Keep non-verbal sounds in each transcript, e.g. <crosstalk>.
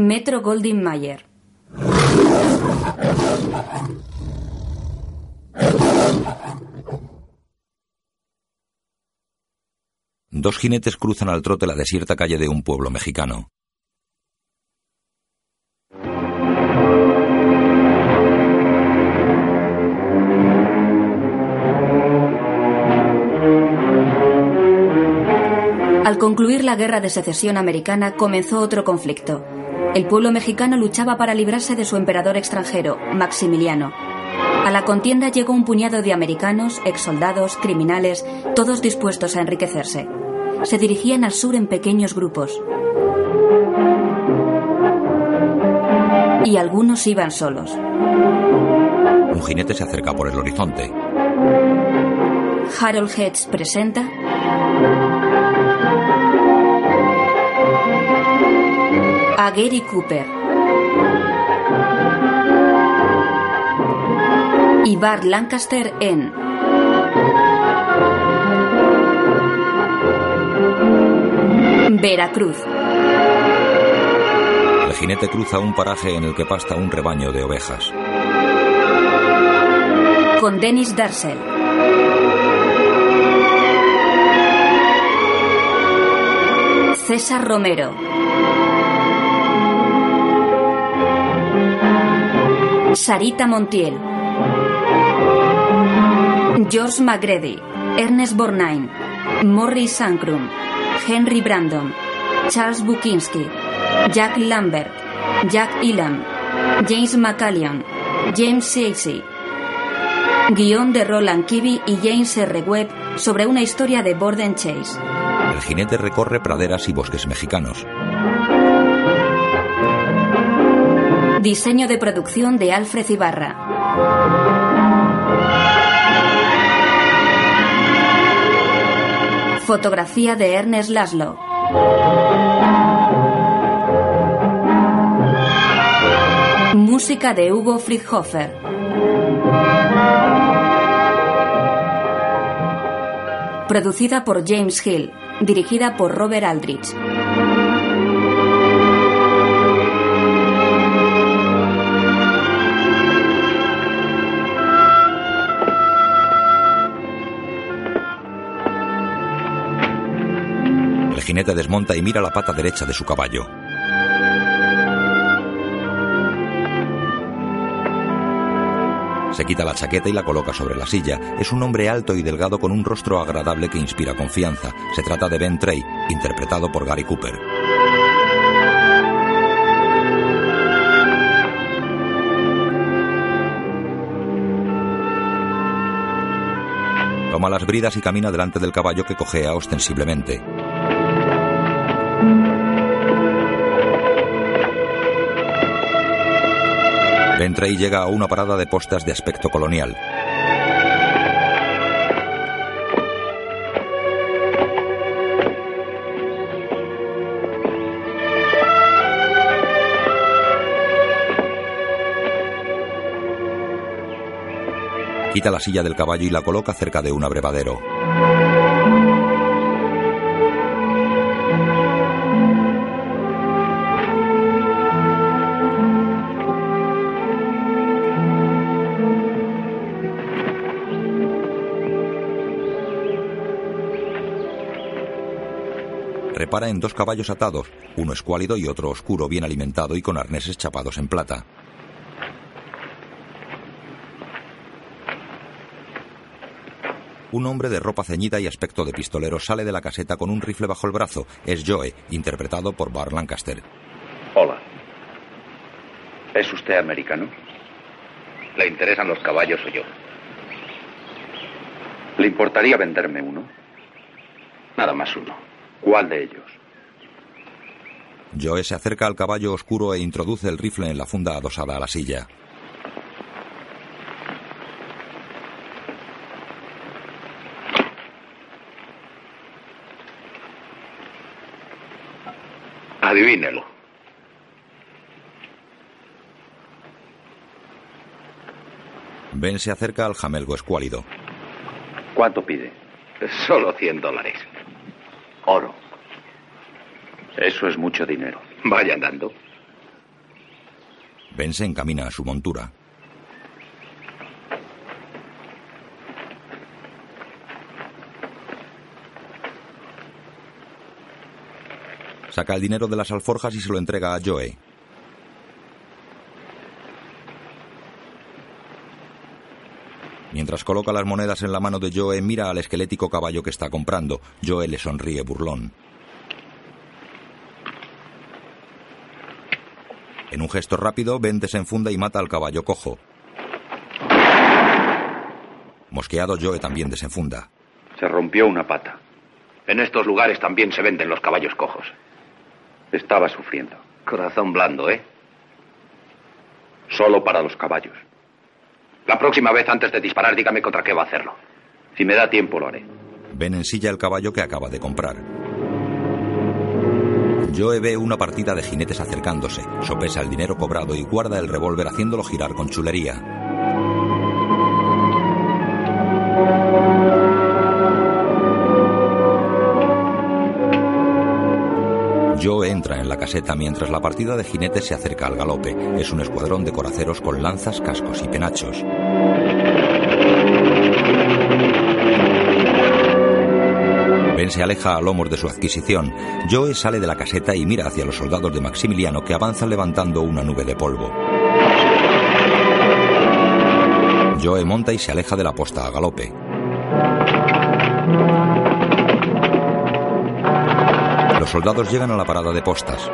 Metro Goldwyn Mayer. Dos jinetes cruzan al trote la desierta calle de un pueblo mexicano. Al concluir la guerra de secesión americana comenzó otro conflicto. El pueblo mexicano luchaba para librarse de su emperador extranjero, Maximiliano. A la contienda llegó un puñado de americanos, exsoldados, criminales, todos dispuestos a enriquecerse. Se dirigían al sur en pequeños grupos. Y algunos iban solos. Un jinete se acerca por el horizonte. Harold Hedges presenta a Gary Cooper y Bart Lancaster en Veracruz. El jinete cruza un paraje en el que pasta un rebaño de ovejas. Con Dennis Darcel. César Romero. Sarita Montiel. George McGrady. Ernest Borgnine. Morris Sankrum. Henry Brandon. Charles Bukinski. Jack Lambert. Jack Elam. James McCallion. James Casey. Guión de Roland Kibby y James R. Webb sobre una historia de Borden Chase. El jinete recorre praderas y bosques mexicanos. Diseño de producción de Alfred Ibarra. Fotografía de Ernest Laszlo. Música de Hugo Friedhofer. Producida por James Hill. Dirigida por Robert Aldrich. Jinete desmonta y mira la pata derecha de su caballo. Se quita la chaqueta y la coloca sobre la silla. Es un hombre alto y delgado con un rostro agradable que inspira confianza. Se trata de Ben Trey, interpretado por Gary Cooper. Toma las bridas y camina delante del caballo que cojea ostensiblemente. Ben Trey llega a una parada de postas de aspecto colonial. Quita la silla del caballo y la coloca cerca de un abrevadero. En dos caballos atados, uno escuálido y otro oscuro, bien alimentado y con arneses chapados en plata. Un hombre de ropa ceñida y aspecto de pistolero sale de la caseta con un rifle bajo el brazo. Es Joe, interpretado por Bar Lancaster. Hola. ¿Es usted americano? ¿Le interesan los caballos o yo? ¿Le importaría venderme uno? Nada más uno. ¿Cuál de ellos? Joe se acerca al caballo oscuro e introduce el rifle en la funda adosada a la silla. Adivínelo. Ben se acerca al jamelgo escuálido. ¿Cuánto pide? Solo 100 dólares. Oro. Eso es mucho dinero. Vaya andando. Ben se encamina a su montura. Saca el dinero de las alforjas y se lo entrega a Joe. Mientras coloca las monedas en la mano de Joe, mira al esquelético caballo que está comprando. Joe le sonríe burlón. En un gesto rápido, Ben desenfunda y mata al caballo cojo. Mosqueado, Joe también desenfunda. Se rompió una pata. En estos lugares también se venden los caballos cojos. Estaba sufriendo. Corazón blando, ¿eh? Solo para los caballos. La próxima vez, antes de disparar, dígame contra qué va a hacerlo. Si me da tiempo, lo haré. Ben ensilla el caballo que acaba de comprar. Joe ve una partida de jinetes acercándose, sopesa el dinero cobrado y guarda el revólver haciéndolo girar con chulería. Joe entra en la caseta mientras la partida de jinetes se acerca al galope. Es un escuadrón de coraceros con lanzas, cascos y penachos. Ben se aleja a lomos de su adquisición. Joe sale de la caseta y mira hacia los soldados de Maximiliano que avanzan levantando una nube de polvo. Joe monta y se aleja de la posta a galope. Los soldados llegan a la parada de postas.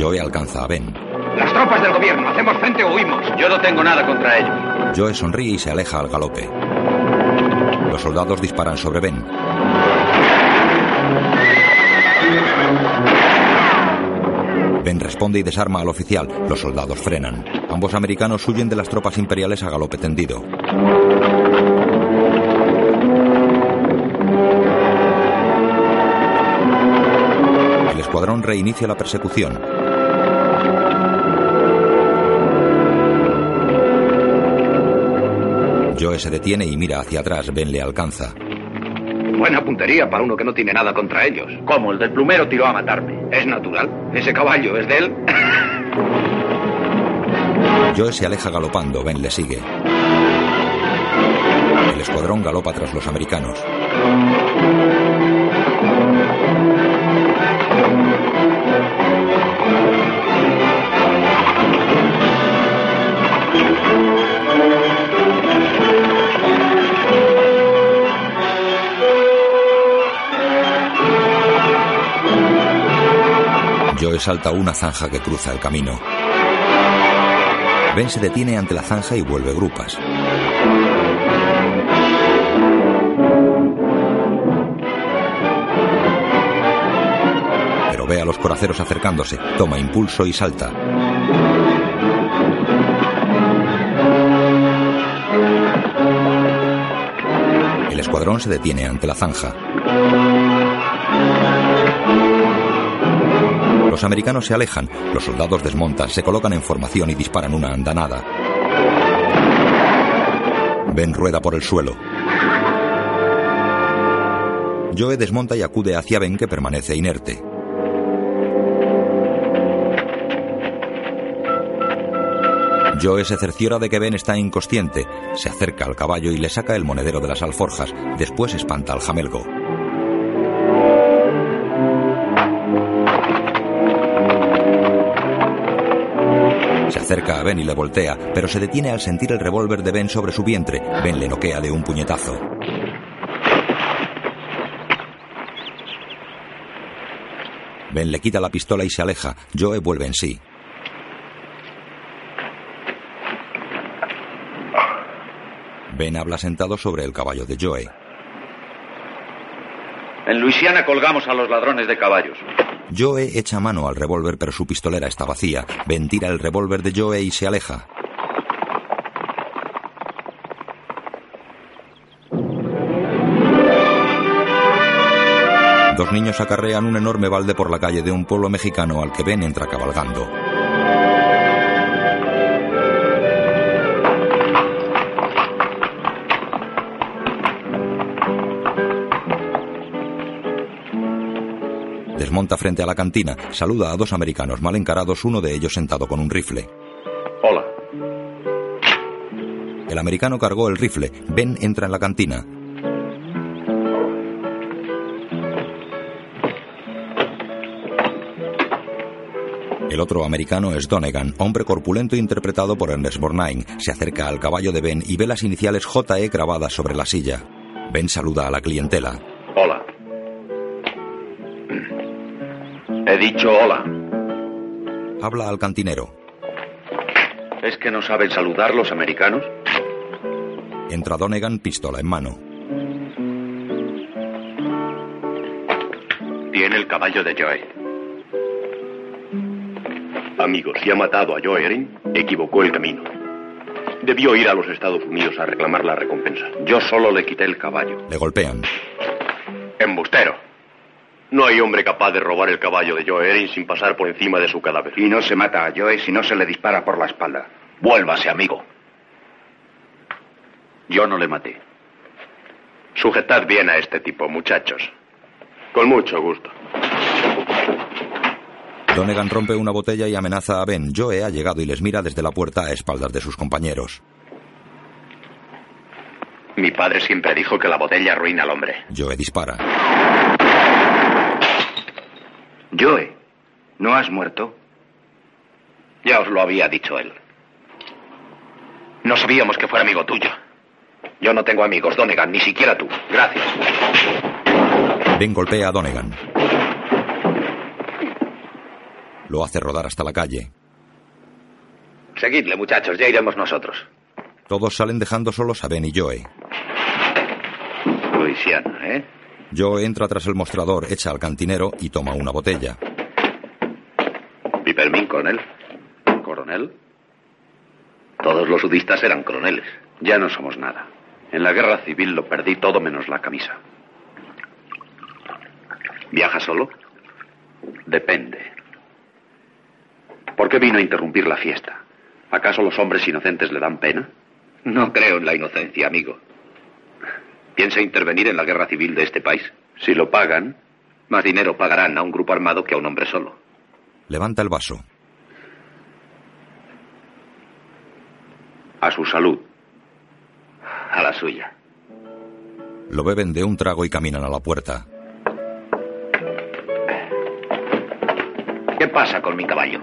Joe alcanza a Ben. Las tropas del gobierno, ¿hacemos frente o huimos? Yo no tengo nada contra ellos. Joe sonríe y se aleja al galope. Los soldados disparan sobre Ben. Ben responde y desarma al oficial. Los soldados frenan. Ambos americanos huyen de las tropas imperiales a galope tendido. Reinicia la persecución. Joe se detiene y mira hacia atrás. Ben le alcanza. Buena puntería para uno que no tiene nada contra ellos. ¿Cómo? El del plumero tiró a matarme. Es natural. Ese caballo es de él. Joe se aleja galopando. Ben le sigue. El escuadrón galopa tras los americanos. Joe salta una zanja que cruza el camino. Ben se detiene ante la zanja y vuelve grupas. Pero ve a los coraceros acercándose, toma impulso y salta. El escuadrón se detiene ante la zanja. Los americanos se alejan, los soldados desmontan, se colocan en formación y disparan una andanada. Ben rueda por el suelo. Joe desmonta y acude hacia Ben que permanece inerte. Joe se cerciora de que Ben está inconsciente, se acerca al caballo y le saca el monedero de las alforjas, después espanta al jamelgo. Acerca a Ben y le voltea, pero se detiene al sentir el revólver de Ben sobre su vientre. Ben le noquea de un puñetazo. Ben le quita la pistola y se aleja. Joe vuelve en sí. Ben habla sentado sobre el caballo de Joe. En Luisiana colgamos a los ladrones de caballos. Joe echa mano al revólver, pero su pistolera está vacía. Ben tira el revólver de Joe y se aleja. Dos niños acarrean un enorme balde por la calle de un pueblo mexicano al que Ben entra cabalgando. Desmonta frente a la cantina, saluda a dos americanos mal encarados, uno de ellos sentado con un rifle. Hola. El americano cargó el rifle. Ben entra en la cantina. El otro americano es Donegan, hombre corpulento interpretado por Ernest Borgnine. Se acerca al caballo de Ben y ve las iniciales JE grabadas sobre la silla. Ben saluda a la clientela. He dicho hola. Habla al cantinero. ¿Es que no saben saludar los americanos? Entra Donegan, pistola en mano. Tiene el caballo de Joe. Amigos, si ha matado a Joe Erin, equivocó el camino. Debió ir a los Estados Unidos a reclamar la recompensa. Yo solo le quité el caballo. Le golpean. Embustero. No hay hombre capaz de robar el caballo de Joe Erin sin pasar por encima de su cadáver. Y no se mata a Joe si no se le dispara por la espalda. Vuélvase, amigo. Yo no le maté. Sujetad bien a este tipo, muchachos. Con mucho gusto. Donegan rompe una botella y amenaza a Ben. Joe ha llegado y les mira desde la puerta a espaldas de sus compañeros. Mi padre siempre dijo que la botella arruina al hombre. Joe dispara. Joe, ¿no has muerto? Ya os lo había dicho él. No sabíamos que fuera amigo tuyo. Yo no tengo amigos, Donegan, ni siquiera tú. Gracias. Ben golpea a Donegan. Lo hace rodar hasta la calle. Seguidle, muchachos, ya iremos nosotros. Todos salen dejando solos a Ben y Joe. Luisiana, ¿eh? Joe entra tras el mostrador, echa al cantinero y toma una botella. Pipermín, coronel. ¿Coronel? Todos los sudistas eran coroneles. Ya no somos nada. En la guerra civil lo perdí todo menos la camisa. ¿Viaja solo? Depende. ¿Por qué vino a interrumpir la fiesta? ¿Acaso los hombres inocentes le dan pena? No creo en la inocencia, amigo. ¿Piensa intervenir en la guerra civil de este país? Si lo pagan, más dinero pagarán a un grupo armado que a un hombre solo. Levanta el vaso. A su salud. A la suya. Lo beben de un trago y caminan a la puerta. ¿Qué pasa con mi caballo?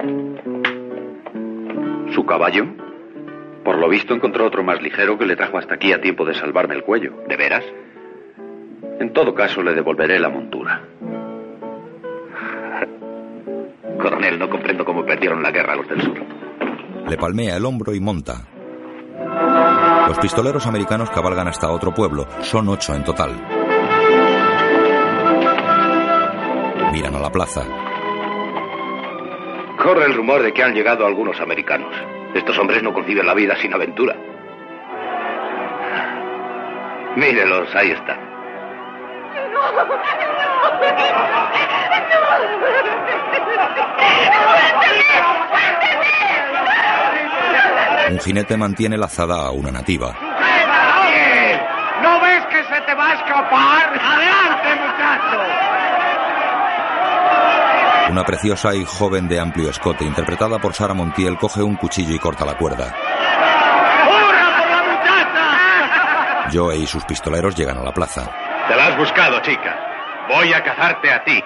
¿Su caballo? Por lo visto encontró otro más ligero que le trajo hasta aquí a tiempo de salvarme el cuello. ¿De veras? En todo caso, le devolveré la montura. <laughs> Coronel, no comprendo cómo perdieron la guerra los del sur. Le palmea el hombro y monta. Los pistoleros americanos cabalgan hasta otro pueblo. Son ocho en total. Miran a la plaza. Corre el rumor de que han llegado algunos americanos. Estos hombres no conciben la vida sin aventura. Mírelos, ahí están. Un jinete mantiene lazada a una nativa. ¿No ves que se te va a escapar? ¡Adelante, muchacho! Una preciosa y joven de amplio escote, interpretada por Sara Montiel, coge un cuchillo y corta la cuerda. ¡Hurra por la muchacha! Joe y sus pistoleros llegan a la plaza. Te la has buscado, chica. Voy a cazarte a ti.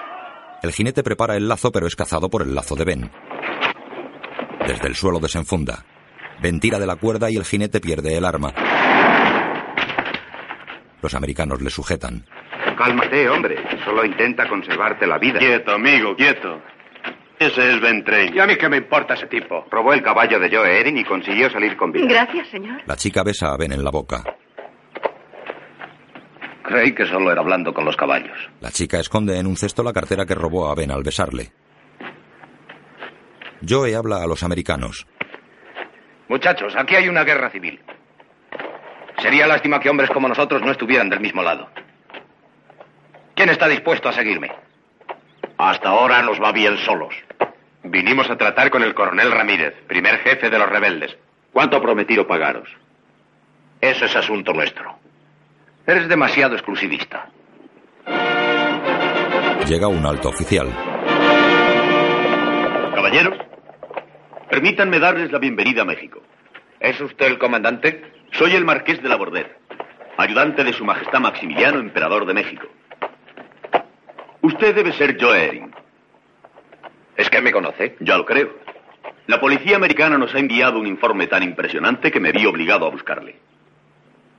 El jinete prepara el lazo, pero es cazado por el lazo de Ben. Desde el suelo desenfunda. Ben tira de la cuerda y el jinete pierde el arma. Los americanos le sujetan. Cálmate, hombre. Solo intenta conservarte la vida. Quieto, amigo, quieto. Ese es Ben Train. ¿Y a mí qué me importa ese tipo? Robó el caballo de Joe Erin y consiguió salir con vida. Gracias, señor. La chica besa a Ben en la boca. Creí que solo era hablando con los caballos. La chica esconde en un cesto la cartera que robó a Ben al besarle. Joe habla a los americanos. Muchachos, aquí hay una guerra civil. Sería lástima que hombres como nosotros no estuvieran del mismo lado. ¿Quién está dispuesto a seguirme? Hasta ahora nos va bien solos. Vinimos a tratar con el coronel Ramírez, primer jefe de los rebeldes. ¿Cuánto ha prometido pagaros? Eso es asunto nuestro. Eres demasiado exclusivista. Llega un alto oficial. Caballeros, permítanme darles la bienvenida a México. ¿Es usted el comandante? Soy el marqués de la Border, ayudante de su majestad Maximiliano, emperador de México. Usted debe ser Joe Ering. ¿Es que me conoce? Ya lo creo. La policía americana nos ha enviado un informe tan impresionante que me vi obligado a buscarle.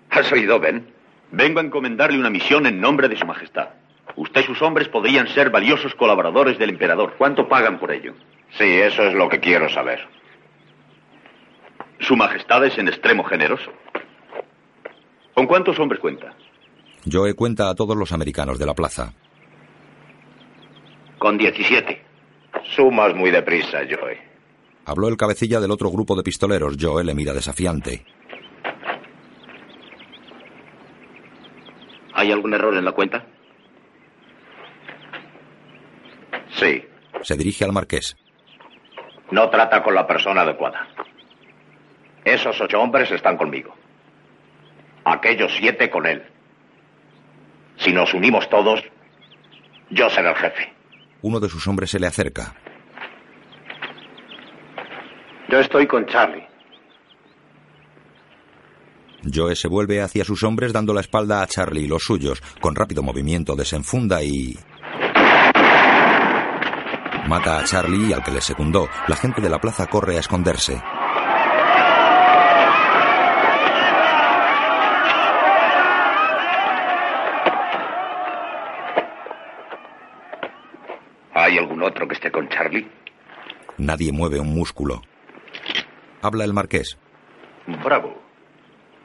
¿Has oído, Ben? Vengo a encomendarle una misión en nombre de su majestad. Usted y sus hombres podrían ser valiosos colaboradores del emperador. ¿Cuánto pagan por ello? Sí, eso es lo que quiero saber. Su majestad es en extremo generoso. ¿Con cuántos hombres cuenta? Joe cuenta a todos los americanos de la plaza. Con 17. Sumas muy deprisa, Joe. Habló el cabecilla del otro grupo de pistoleros. Joe le mira desafiante. ¿Hay algún error en la cuenta? Sí. Se dirige al marqués. No trata con la persona adecuada. Esos ocho hombres están conmigo. Aquellos siete con él. Si nos unimos todos, yo seré el jefe. Uno de sus hombres se le acerca. Yo estoy con Charlie. Joe se vuelve hacia sus hombres dando la espalda a Charlie y los suyos. Con rápido movimiento desenfunda y... Mata a Charlie y al que le secundó. La gente de la plaza corre a esconderse. Algún otro que esté con Charlie? Nadie mueve un músculo. Habla el marqués. Bravo.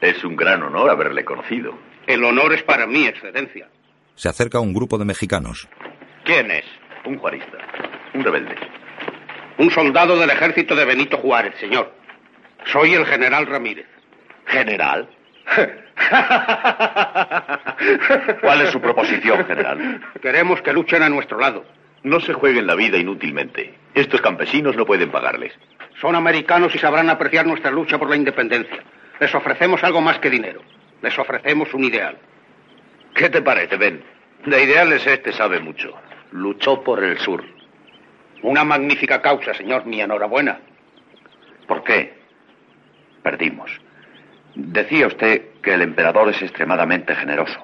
Es un gran honor haberle conocido. El honor es para mí, Excelencia. Se acerca un grupo de mexicanos. ¿Quién es? Un juarista. Un rebelde. Un soldado del ejército de Benito Juárez, señor. Soy el general Ramírez. ¿General? <laughs> ¿Cuál es su proposición, general? Queremos que luchen a nuestro lado. No se jueguen la vida inútilmente. Estos campesinos no pueden pagarles. Son americanos y sabrán apreciar nuestra lucha por la independencia. Les ofrecemos algo más que dinero. Les ofrecemos un ideal. ¿Qué te parece, Ben? De ideales este sabe mucho. Luchó por el sur. Una magnífica causa, señor. Mi enhorabuena. ¿Por qué? Perdimos. Decía usted que el emperador es extremadamente generoso.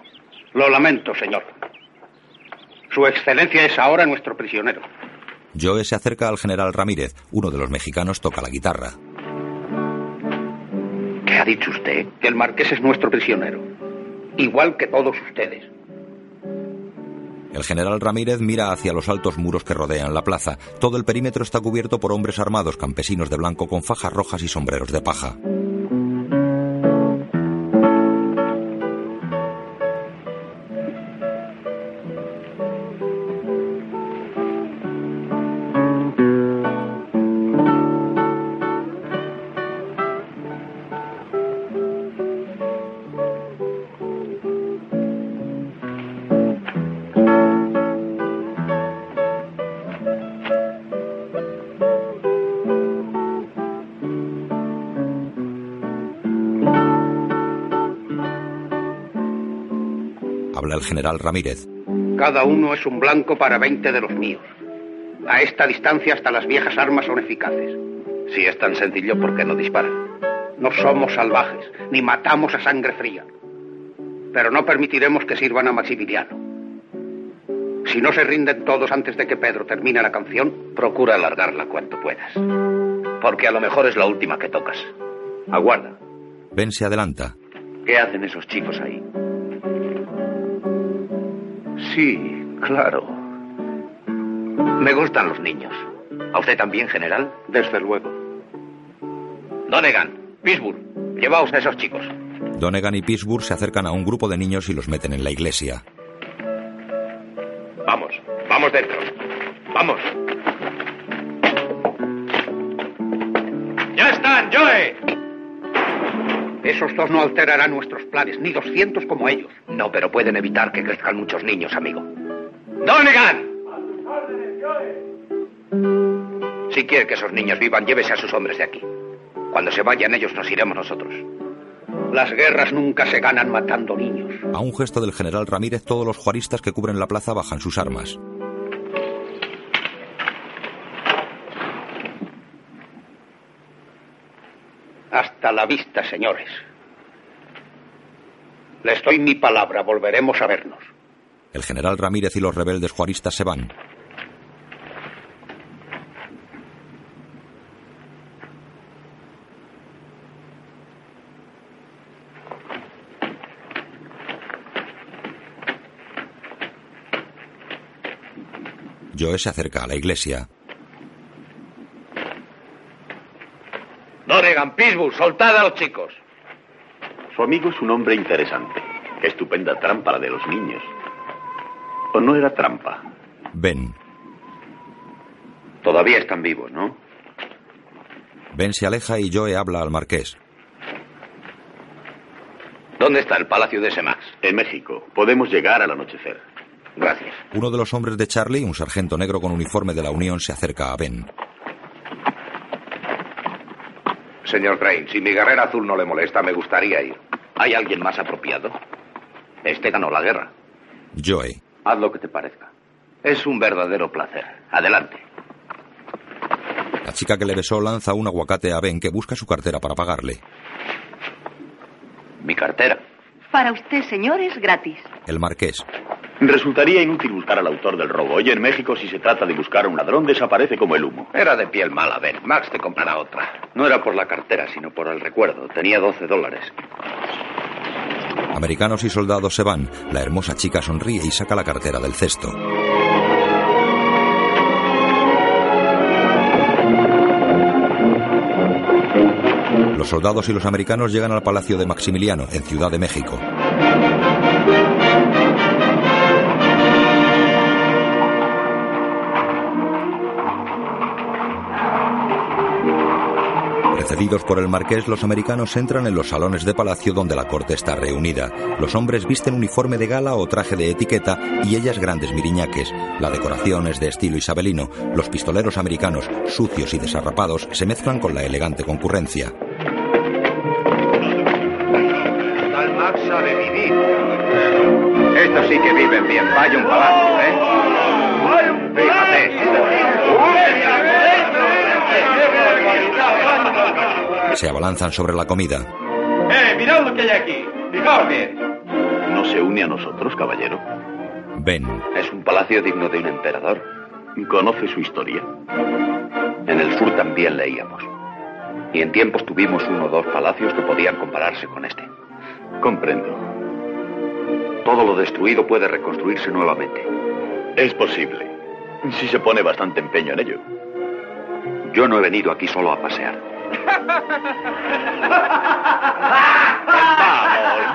Lo lamento, señor. Su excelencia es ahora nuestro prisionero. Joe se acerca al general Ramírez. Uno de los mexicanos toca la guitarra. ¿Qué ha dicho usted? Que el marqués es nuestro prisionero. Igual que todos ustedes. El general Ramírez mira hacia los altos muros que rodean la plaza. Todo el perímetro está cubierto por hombres armados, campesinos de blanco con fajas rojas y sombreros de paja. General Ramírez. Cada uno es un blanco para 20 de los míos. A esta distancia hasta las viejas armas son eficaces. Si es tan sencillo, ¿por qué no disparan? No somos salvajes, ni matamos a sangre fría. Pero no permitiremos que sirvan a Maximiliano. Si no se rinden todos antes de que Pedro termine la canción, procura alargarla cuanto puedas. Porque a lo mejor es la última que tocas. Aguarda. Ben se adelanta. ¿Qué hacen esos chicos ahí? Sí, claro. Me gustan los niños. ¿A usted también, general? Desde luego. Donegan, Pittsburgh, llevaos a esos chicos. Donegan y Pittsburgh se acercan a un grupo de niños y los meten en la iglesia. Vamos, vamos dentro. Vamos. ¡Ya están, Joe! Esos dos no alterarán nuestros planes, ni 200 como ellos. No, pero pueden evitar que crezcan muchos niños, amigo. ¡Donegan! Si quiere que esos niños vivan, llévese a sus hombres de aquí. Cuando se vayan ellos, nos iremos nosotros. Las guerras nunca se ganan matando niños. A un gesto del general Ramírez, todos los juaristas que cubren la plaza bajan sus armas. Hasta la vista, señores. Les doy mi palabra, volveremos a vernos. El general Ramírez y los rebeldes juaristas se van. Joe se acerca a la iglesia. Donegan, Pittsburgh, soltad a los chicos. Su amigo es un hombre interesante. Qué estupenda trampa la de los niños. ¿O no era trampa? Ben. Todavía están vivos, ¿no? Ben se aleja y Joe habla al marqués. ¿Dónde está el palacio de Semax? En México. Podemos llegar al anochecer. Gracias. Uno de los hombres de Charlie, un sargento negro con uniforme de la Unión, se acerca a Ben. Señor Crane, si mi guerrera azul no le molesta, me gustaría ir. ¿Hay alguien más apropiado? Este ganó la guerra. Joe. Haz lo que te parezca. Es un verdadero placer. Adelante. La chica que le besó lanza un aguacate a Ben que busca su cartera para pagarle. Mi cartera. Para usted, señor, es gratis. El marqués. Resultaría inútil buscar al autor del robo. Hoy en México, si se trata de buscar a un ladrón, desaparece como el humo. Era de piel mala, Ben. Max te comprará otra. No era por la cartera, sino por el recuerdo. Tenía 12 dólares. Americanos y soldados se van. La hermosa chica sonríe y saca la cartera del cesto. Los soldados y los americanos llegan al Palacio de Maximiliano, en Ciudad de México. Precedidos por el marqués, los americanos entran en los salones de palacio donde la corte está reunida. Los hombres visten uniforme de gala o traje de etiqueta y ellas grandes miriñaques. La decoración es de estilo isabelino. Los pistoleros americanos, sucios y desarrapados, se mezclan con la elegante concurrencia. Tal sí que viven bien. Vaya un palacio, ¿eh? Se abalanzan sobre la comida. ¡Eh, mirad lo que hay aquí! ¡Fijaos bien! ¿No se une a nosotros, caballero? Ben. Es un palacio digno de un emperador. ¿Conoce su historia? En el sur también leíamos. Y en tiempos tuvimos uno o dos palacios que podían compararse con este. Comprendo. Todo lo destruido puede reconstruirse nuevamente. Es posible. Si se pone bastante empeño en ello. Yo no he venido aquí solo a pasear.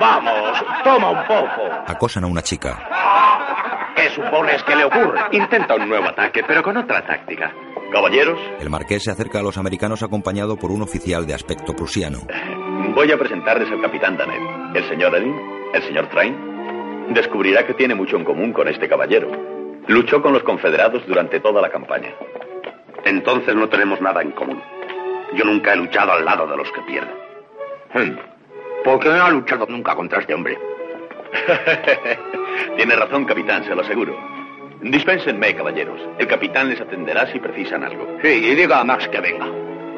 Vamos, vamos. Toma un poco. Acosan a una chica. ¿Qué supones que le ocurre? Intenta un nuevo ataque, pero con otra táctica. Caballeros, El marqués se acerca a los americanos acompañado por un oficial de aspecto prusiano. voy a presentarles al capitán Danet. El señor Edin, el señor Train. Descubrirá que tiene mucho en común con este caballero. Luchó con los confederados durante toda la campaña. Entonces no tenemos nada en común. Yo nunca he luchado al lado de los que pierden. Hmm. ¿Por qué no ha luchado nunca contra este hombre? <laughs> Tiene razón, capitán, se lo aseguro. Dispénsenme, caballeros. El capitán les atenderá si precisan algo. Sí, y diga a Max que venga.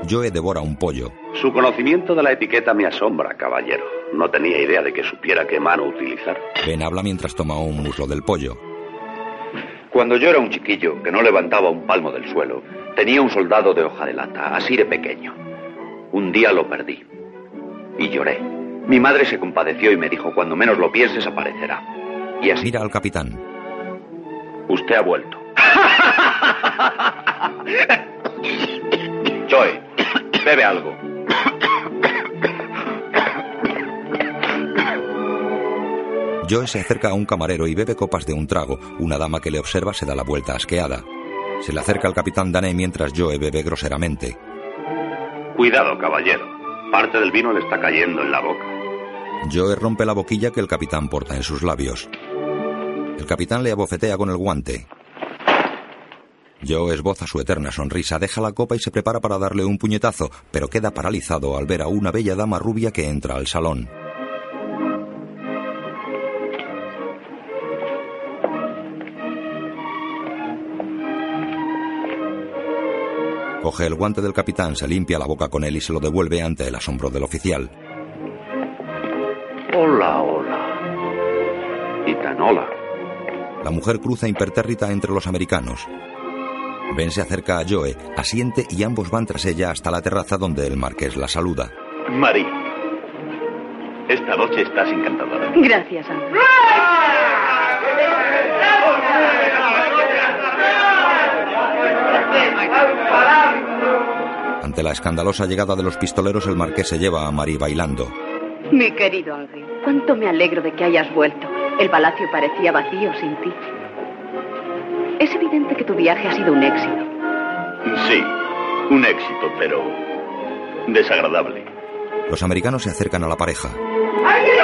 Joe devora un pollo. Su conocimiento de la etiqueta me asombra, caballero. No tenía idea de que supiera qué mano utilizar. Ben habla mientras toma un muslo del pollo. Cuando yo era un chiquillo que no levantaba un palmo del suelo, tenía un soldado de hoja de lata, así de pequeño. Un día lo perdí. Y lloré. Mi madre se compadeció y me dijo, cuando menos lo pienses aparecerá. Y así, Mira al capitán. usted ha vuelto. <laughs> Joy, bebe algo. Joe se acerca a un camarero y bebe copas de un trago. Una dama que le observa se da la vuelta asqueada. Se le acerca al capitán Dané mientras Joe bebe groseramente. Cuidado, caballero. Parte del vino le está cayendo en la boca. Joe rompe la boquilla que el capitán porta en sus labios. El capitán le abofetea con el guante. Joe esboza su eterna sonrisa, deja la copa y se prepara para darle un puñetazo, pero queda paralizado al ver a una bella dama rubia que entra al salón. Coge el guante del capitán, se limpia la boca con él y se lo devuelve ante el asombro del oficial. Hola, hola. Y tan hola. La mujer cruza impertérrita entre los americanos. Ben se acerca a Joe, asiente y ambos van tras ella hasta la terraza donde el marqués la saluda. María, esta noche estás encantadora. Gracias, Andrés. Ante la escandalosa llegada de los pistoleros, el marqués se lleva a Marie bailando. Mi querido Henry, cuánto me alegro de que hayas vuelto. El palacio parecía vacío sin ti. Es evidente que tu viaje ha sido un éxito. Sí, un éxito, pero desagradable. Los americanos se acercan a la pareja. Eh,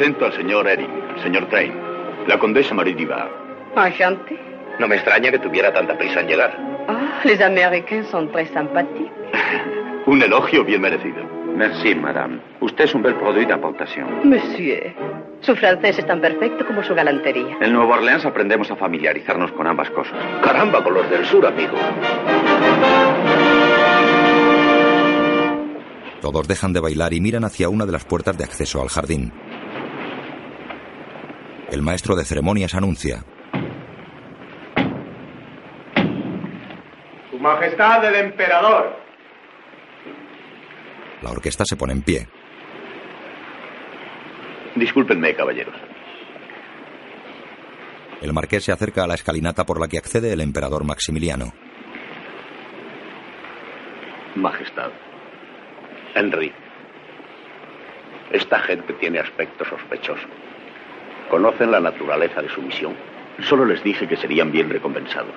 presento al señor Erin, señor Train, la condesa Marie Divar. Enchanté. No me extraña que tuviera tanta prisa en llegar. Ah, les Américains son très sympathiques. <laughs> Un elogio bien merecido. Merci, madame. Usted es un bel produit d'importación. Monsieur, su francés es tan perfecto como su galantería. En Nueva Orleans aprendemos a familiarizarnos con ambas cosas. Caramba, con los del sur, amigo. Todos dejan de bailar y miran hacia una de las puertas de acceso al jardín. El maestro de ceremonias anuncia. Su Majestad el Emperador. La orquesta se pone en pie. Discúlpenme, caballeros. El marqués se acerca a la escalinata por la que accede el emperador Maximiliano. Majestad. Henry. Esta gente tiene aspecto sospechoso. Conocen la naturaleza de su misión. Solo les dije que serían bien recompensados.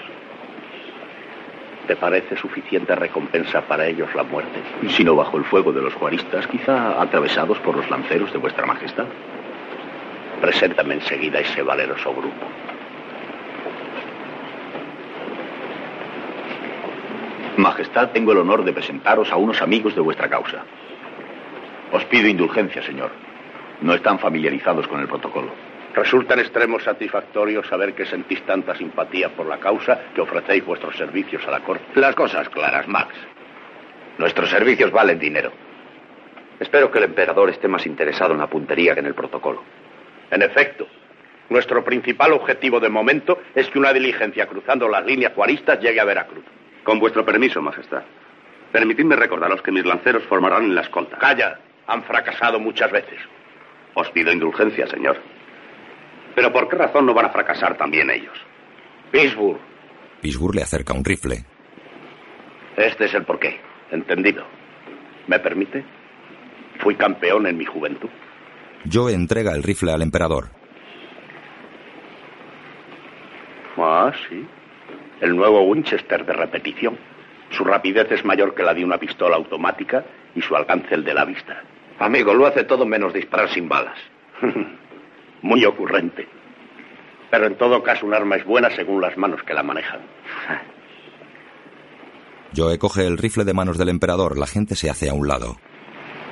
¿Te parece suficiente recompensa para ellos la muerte? Si no bajo el fuego de los juaristas, quizá atravesados por los lanceros de vuestra majestad. Preséntame enseguida ese valeroso grupo. Majestad, tengo el honor de presentaros a unos amigos de vuestra causa. Os pido indulgencia, señor. No están familiarizados con el protocolo. Resulta en extremo satisfactorio saber que sentís tanta simpatía por la causa que ofrecéis vuestros servicios a la corte. Las cosas claras, Max. Nuestros servicios valen dinero. Espero que el emperador esté más interesado en la puntería que en el protocolo. En efecto, nuestro principal objetivo de momento es que una diligencia cruzando las líneas juaristas llegue a Veracruz. Con vuestro permiso, Majestad. Permitidme recordaros que mis lanceros formarán en la escolta. Calla, han fracasado muchas veces. Os pido indulgencia, señor. Pero ¿por qué razón no van a fracasar también ellos? Pittsburgh. Pittsburgh le acerca un rifle. Este es el porqué. Entendido. ¿Me permite? Fui campeón en mi juventud. Joe entrega el rifle al emperador. Ah, sí. El nuevo Winchester de repetición. Su rapidez es mayor que la de una pistola automática y su alcance el de la vista. Amigo, lo hace todo menos disparar sin balas. <laughs> Muy ocurrente. Pero en todo caso un arma es buena según las manos que la manejan. <laughs> Joe coge el rifle de manos del emperador. La gente se hace a un lado.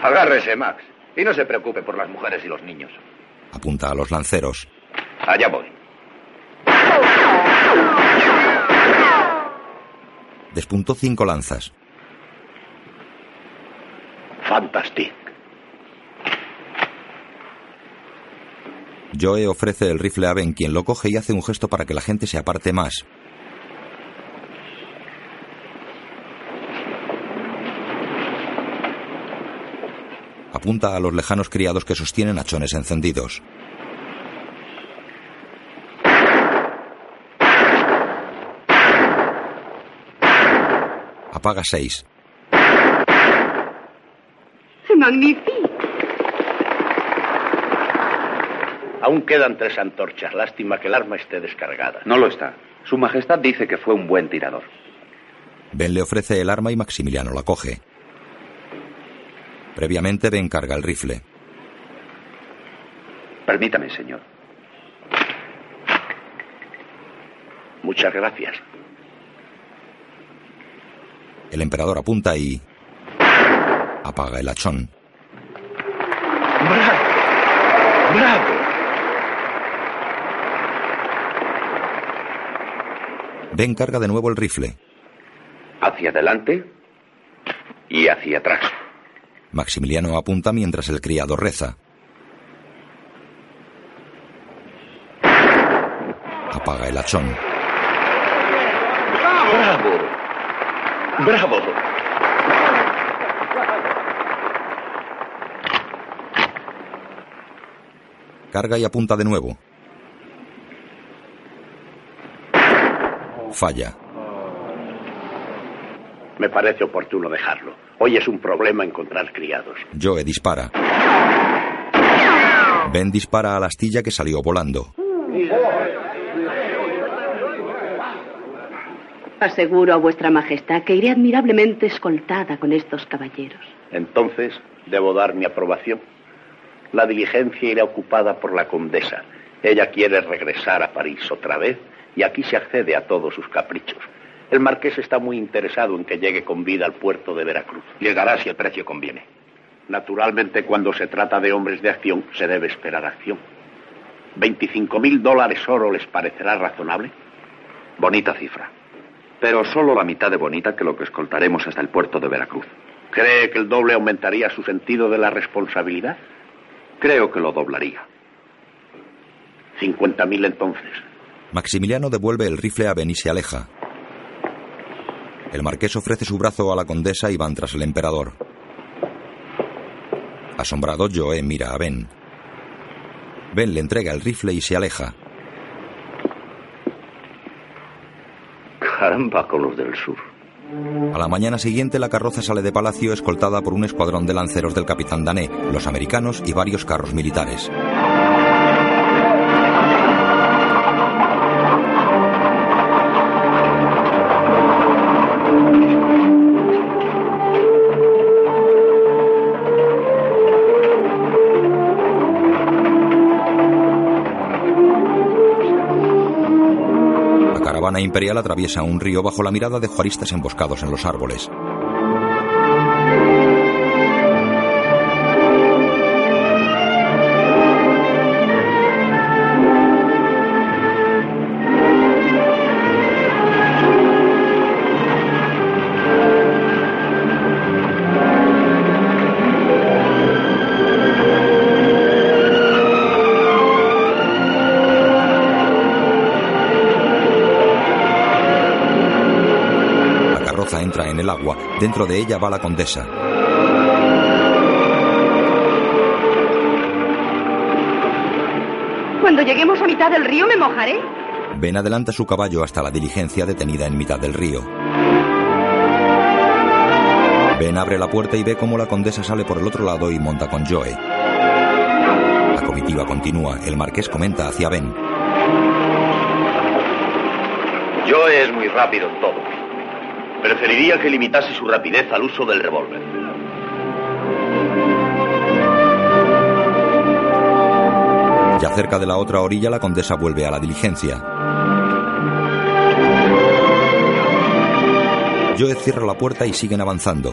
Agárrese, Max. Y no se preocupe por las mujeres y los niños. Apunta a los lanceros. Allá voy. Despuntó cinco lanzas. Fantastic. Joe ofrece el rifle a Ben, quien lo coge y hace un gesto para que la gente se aparte más. Apunta a los lejanos criados que sostienen hachones encendidos. Apaga seis. Magnífico. Aún quedan tres antorchas. Lástima que el arma esté descargada. No lo está. Su Majestad dice que fue un buen tirador. Ben le ofrece el arma y Maximiliano la coge. Previamente Ben carga el rifle. Permítame, señor. Muchas gracias. El emperador apunta y apaga el hachón. ¡Bravo! ¡Bravo! Ben carga de nuevo el rifle. Hacia adelante y hacia atrás. Maximiliano apunta mientras el criado reza. Apaga el hachón. ¡Bravo! ¡Bravo! Carga y apunta de nuevo. Falla. Me parece oportuno dejarlo. Hoy es un problema encontrar criados. Joe dispara. Ben dispara a la astilla que salió volando. Aseguro a vuestra majestad que iré admirablemente escoltada con estos caballeros. Entonces, debo dar mi aprobación. La diligencia irá ocupada por la condesa. Ella quiere regresar a París otra vez y aquí se accede a todos sus caprichos. El marqués está muy interesado en que llegue con vida al puerto de Veracruz. Llegará si el precio conviene. Naturalmente, cuando se trata de hombres de acción, se debe esperar acción. ¿25 mil dólares oro les parecerá razonable? Bonita cifra. Pero solo la mitad de bonita que lo que escoltaremos hasta el puerto de Veracruz. ¿Cree que el doble aumentaría su sentido de la responsabilidad? Creo que lo doblaría. 50 mil entonces. Maximiliano devuelve el rifle a Ben y se aleja. El marqués ofrece su brazo a la condesa y van tras el emperador. Asombrado, Joe mira a Ben. Ben le entrega el rifle y se aleja. Caramba con los del sur. A la mañana siguiente la carroza sale de palacio escoltada por un escuadrón de lanceros del capitán Dané, los americanos y varios carros militares. Imperial atraviesa un río bajo la mirada de juaristas emboscados en los árboles. Dentro de ella va la condesa. Cuando lleguemos a mitad del río me mojaré. Ben adelanta su caballo hasta la diligencia detenida en mitad del río. Ben abre la puerta y ve cómo la condesa sale por el otro lado y monta con Joe. La comitiva continúa. El marqués comenta hacia Ben. Joe es muy rápido en todo. Preferiría que limitase su rapidez al uso del revólver. Ya cerca de la otra orilla, la condesa vuelve a la diligencia. Joe cierra la puerta y siguen avanzando.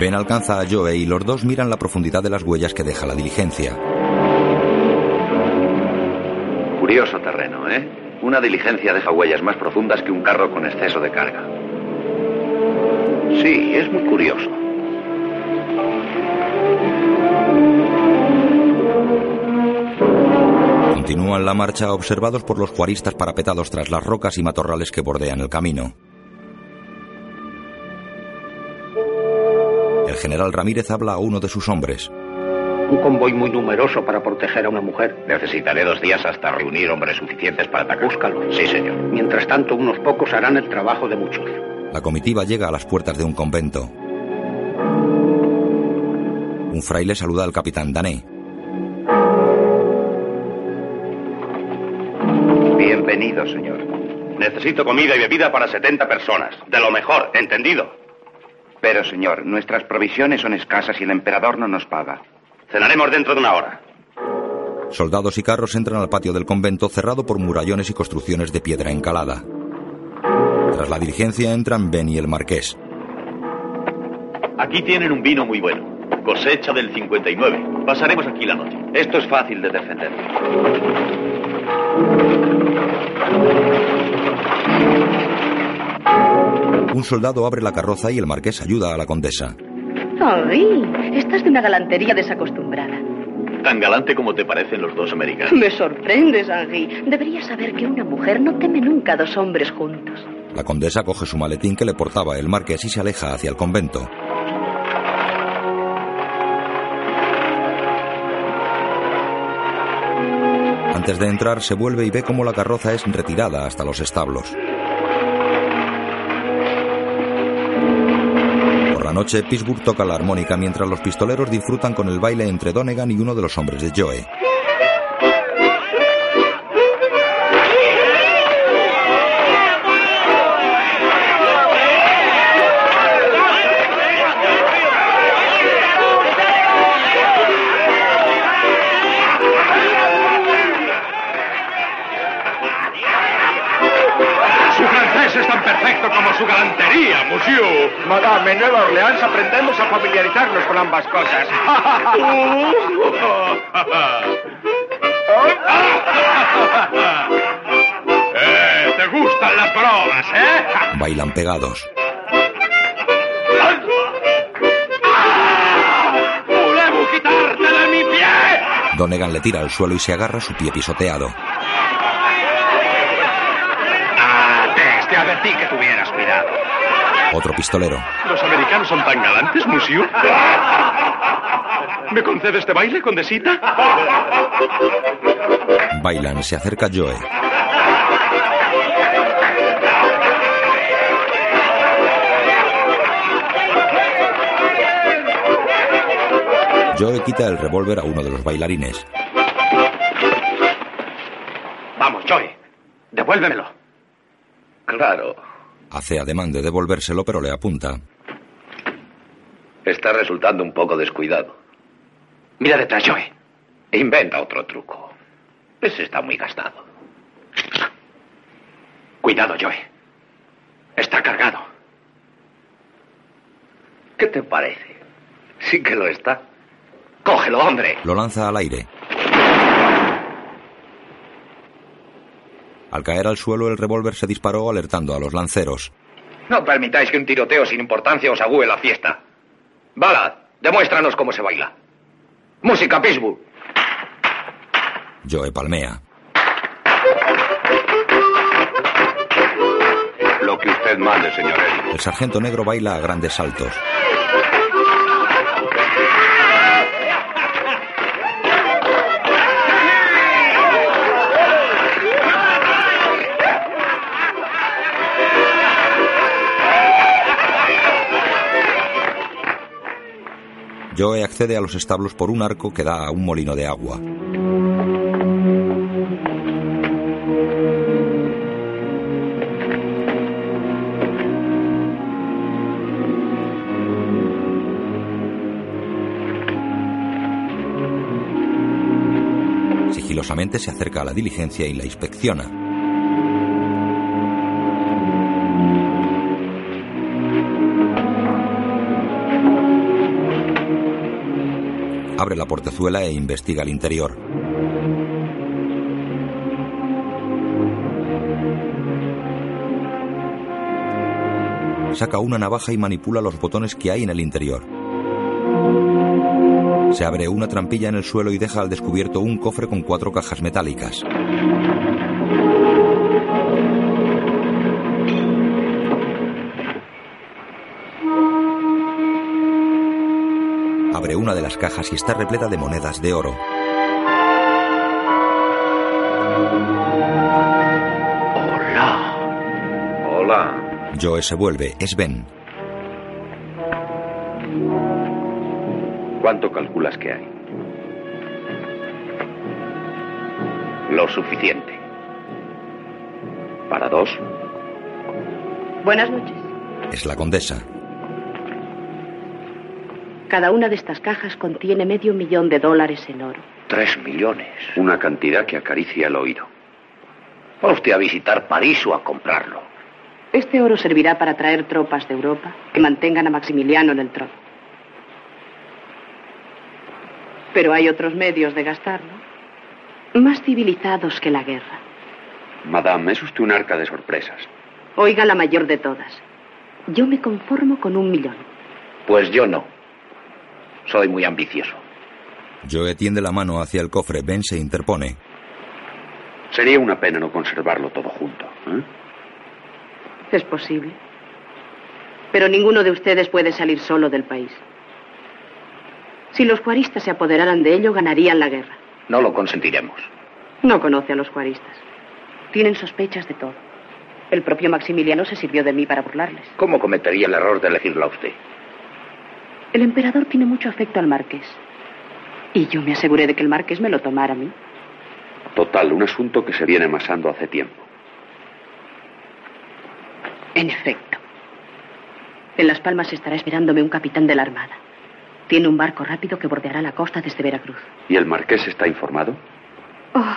Ben alcanza a Joe y los dos miran la profundidad de las huellas que deja la diligencia. Curioso terreno, ¿eh? Una diligencia deja huellas más profundas que un carro con exceso de carga. Sí, es muy curioso. Continúan la marcha observados por los juaristas parapetados tras las rocas y matorrales que bordean el camino. El general Ramírez habla a uno de sus hombres. Un convoy muy numeroso para proteger a una mujer. Necesitaré dos días hasta reunir hombres suficientes para atacar. Búscalo. Sí, señor. Mientras tanto, unos pocos harán el trabajo de muchos. La comitiva llega a las puertas de un convento. Un fraile saluda al capitán Dané. Bienvenido, señor. Necesito comida y bebida para 70 personas. De lo mejor, ¿entendido? Pero, señor, nuestras provisiones son escasas y el emperador no nos paga. Cenaremos dentro de una hora. Soldados y carros entran al patio del convento cerrado por murallones y construcciones de piedra encalada. Tras la diligencia entran Ben y el marqués. Aquí tienen un vino muy bueno. Cosecha del 59. Pasaremos aquí la noche. Esto es fácil de defender. Un soldado abre la carroza y el marqués ayuda a la condesa. ¡Ay! Estás de una galantería desacostumbrada. Tan galante como te parecen los dos americanos. Me sorprendes, Henri. Deberías saber que una mujer no teme nunca a dos hombres juntos. La condesa coge su maletín que le portaba el marqués y se aleja hacia el convento. Antes de entrar se vuelve y ve cómo la carroza es retirada hasta los establos. La noche, Pittsburgh toca la armónica mientras los pistoleros disfrutan con el baile entre Donegan y uno de los hombres de Joe. En Nueva Orleans aprendemos a familiarizarnos con ambas cosas. <laughs> Eh, ¿Te gustan las bromas, eh? Bailan pegados. ¡Debo quitarte de mi pie! Donegan le tira al suelo y se agarra a su pie pisoteado. Antes te advertí que tuvieras cuidado. Otro pistolero. ¿Los americanos son tan galantes, monsieur? ¿Me concede este baile, condesita? Bailan, se acerca Joe. Joe quita el revólver a uno de los bailarines. Vamos, Joey. Devuélvemelo. Claro. Hace ademán de devolvérselo, pero le apunta. Está resultando un poco descuidado. Mira detrás, Joey. Inventa otro truco. Ese está muy gastado. Cuidado, Joey. Está cargado. ¿Qué te parece? Sí que lo está. Cógelo, hombre. Lo lanza al aire. Al caer al suelo, el revólver se disparó alertando a los lanceros. No permitáis que un tiroteo sin importancia os agüe la fiesta. Ballad, demuéstranos cómo se baila. Música, Pittsburgh. Joe palmea. Lo que usted mande, señor. El sargento negro baila a grandes saltos. Joe accede a los establos por un arco que da a un molino de agua. Sigilosamente se acerca a la diligencia y la inspecciona. Abre la portezuela e investiga el interior. Saca una navaja y manipula los botones que hay en el interior. Se abre una trampilla en el suelo y deja al descubierto un cofre con cuatro cajas metálicas. Una de las cajas y está repleta de monedas de oro. Hola. Hola. Joe se vuelve, es Ben. ¿Cuánto calculas que hay? Lo suficiente. ¿Para dos? Buenas noches. Es la condesa. Cada una de estas cajas contiene medio millón de dólares en oro. Tres millones. Una cantidad que acaricia el oído. ¿Va usted a visitar París o a comprarlo? Este oro servirá para traer tropas de Europa que mantengan a Maximiliano en el trono. Pero hay otros medios de gastarlo, más civilizados que la guerra. Madame, es usted un arca de sorpresas. Oiga la mayor de todas. Yo me conformo con un millón. Pues yo no. Soy muy ambicioso. Joe tiende la mano hacia el cofre. Ben se interpone. Sería una pena no conservarlo todo junto. ¿eh? Es posible. Pero ninguno de ustedes puede salir solo del país. Si los juaristas se apoderaran de ello, ganarían la guerra. No lo consentiremos. No conoce a los juaristas. Tienen sospechas de todo. El propio Maximiliano se sirvió de mí para burlarles. ¿Cómo cometería el error de elegirlo a usted? El emperador tiene mucho afecto al marqués. Y yo me aseguré de que el marqués me lo tomara a mí. Total, un asunto que se viene amasando hace tiempo. En efecto. En Las Palmas estará esperándome un capitán de la Armada. Tiene un barco rápido que bordeará la costa desde Veracruz. ¿Y el marqués está informado? Oh,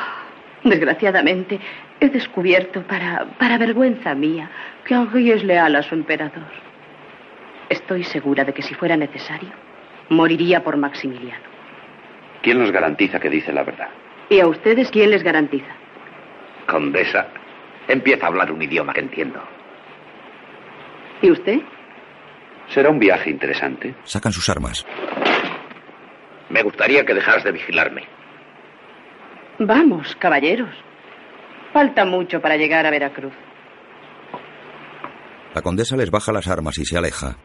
desgraciadamente, he descubierto, para, para vergüenza mía, que Henri es leal a su emperador. Estoy segura de que si fuera necesario, moriría por Maximiliano. ¿Quién nos garantiza que dice la verdad? ¿Y a ustedes quién les garantiza? Condesa, empieza a hablar un idioma que entiendo. ¿Y usted? Será un viaje interesante. Sacan sus armas. Me gustaría que dejaras de vigilarme. Vamos, caballeros. Falta mucho para llegar a Veracruz. La condesa les baja las armas y se aleja.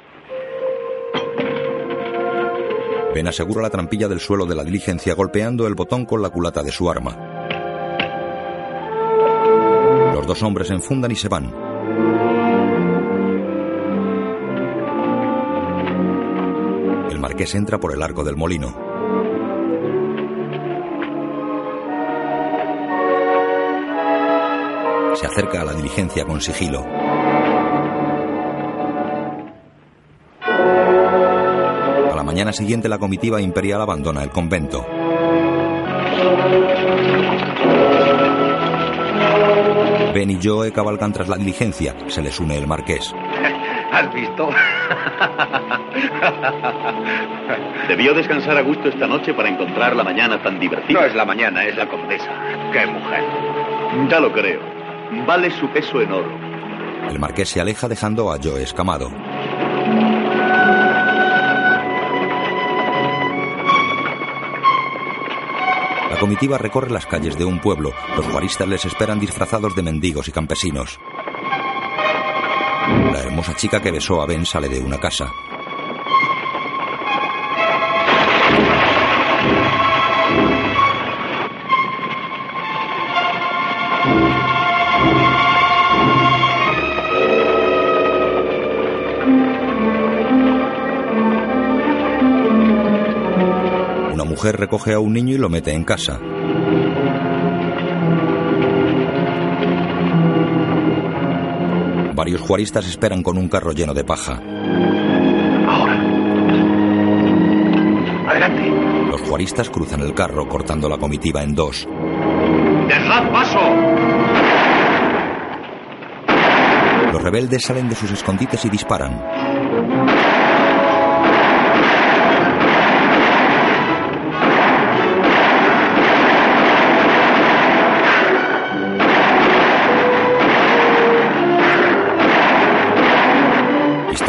Asegura la trampilla del suelo de la diligencia golpeando el botón con la culata de su arma. Los dos hombres se enfundan y se van. El marqués entra por el arco del molino. Se acerca a la diligencia con sigilo. Mañana siguiente la comitiva imperial abandona el convento. Ben y Joe cabalgan tras la diligencia. Se les une el marqués. <laughs> ¿Has visto? <laughs> Debió descansar a gusto esta noche para encontrar la mañana tan divertida. No es la mañana, es la condesa. ¡Qué mujer! Ya lo creo. Vale su peso en oro. El marqués se aleja dejando a Joe escamado. La comitiva recorre las calles de un pueblo. Los juaristas les esperan disfrazados de mendigos y campesinos. La hermosa chica que besó a Ben sale de una casa. Mujer recoge a un niño y lo mete en casa. Varios juaristas esperan con un carro lleno de paja. Adelante. Los juaristas cruzan el carro cortando la comitiva en dos. ¡Dejad paso! Los rebeldes salen de sus escondites y disparan.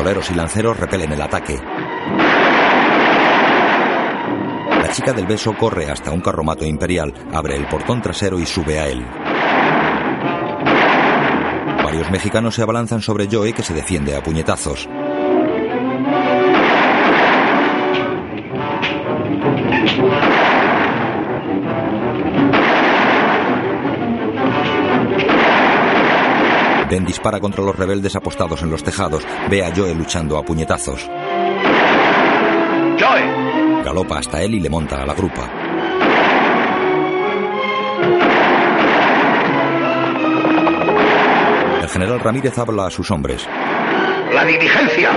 Y lanceros repelen el ataque. La chica del beso corre hasta un carromato imperial, abre el portón trasero y sube a él. Varios mexicanos se abalanzan sobre Joe que se defiende a puñetazos. Ben dispara contra los rebeldes apostados en los tejados. Ve a Joe luchando a puñetazos. ¡Joe! Galopa hasta él y le monta a la grupa. El general Ramírez habla a sus hombres. ¡La diligencia!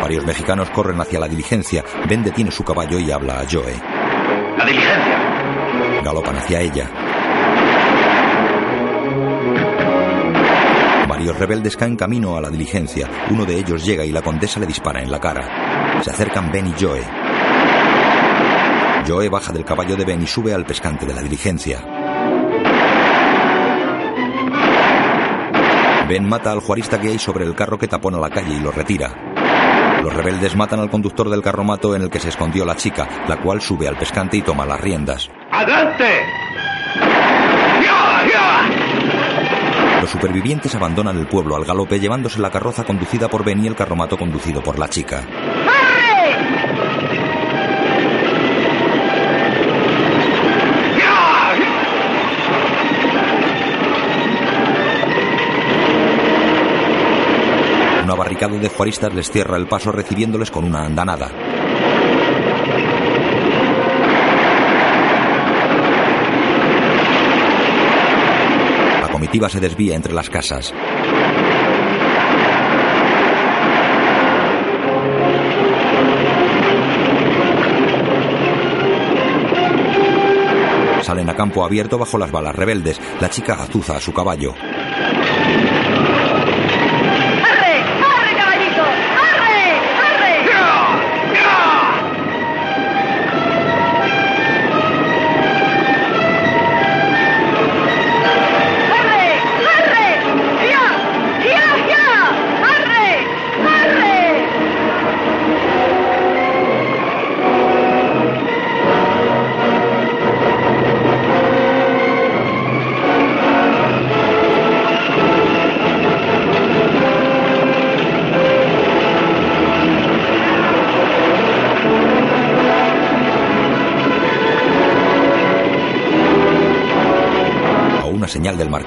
Varios mexicanos corren hacia la diligencia. Ben detiene su caballo y habla a Joe. ¡La diligencia! Galopan hacia ella. Varios rebeldes caen camino a la diligencia. Uno de ellos llega y la condesa le dispara en la cara. Se acercan Ben y Joe. Joe baja del caballo de Ben y sube al pescante de la diligencia. Ben mata al juarista que hay sobre el carro que tapona la calle y lo retira. Los rebeldes matan al conductor del carromato en el que se escondió la chica, la cual sube al pescante y toma las riendas. ¡Adelante! Los supervivientes abandonan el pueblo al galope llevándose la carroza conducida por Ben y el carromato conducido por la chica. Una barricada de juaristas les cierra el paso recibiéndoles con una andanada. La se desvía entre las casas. Salen a campo abierto bajo las balas rebeldes. La chica azuza a su caballo.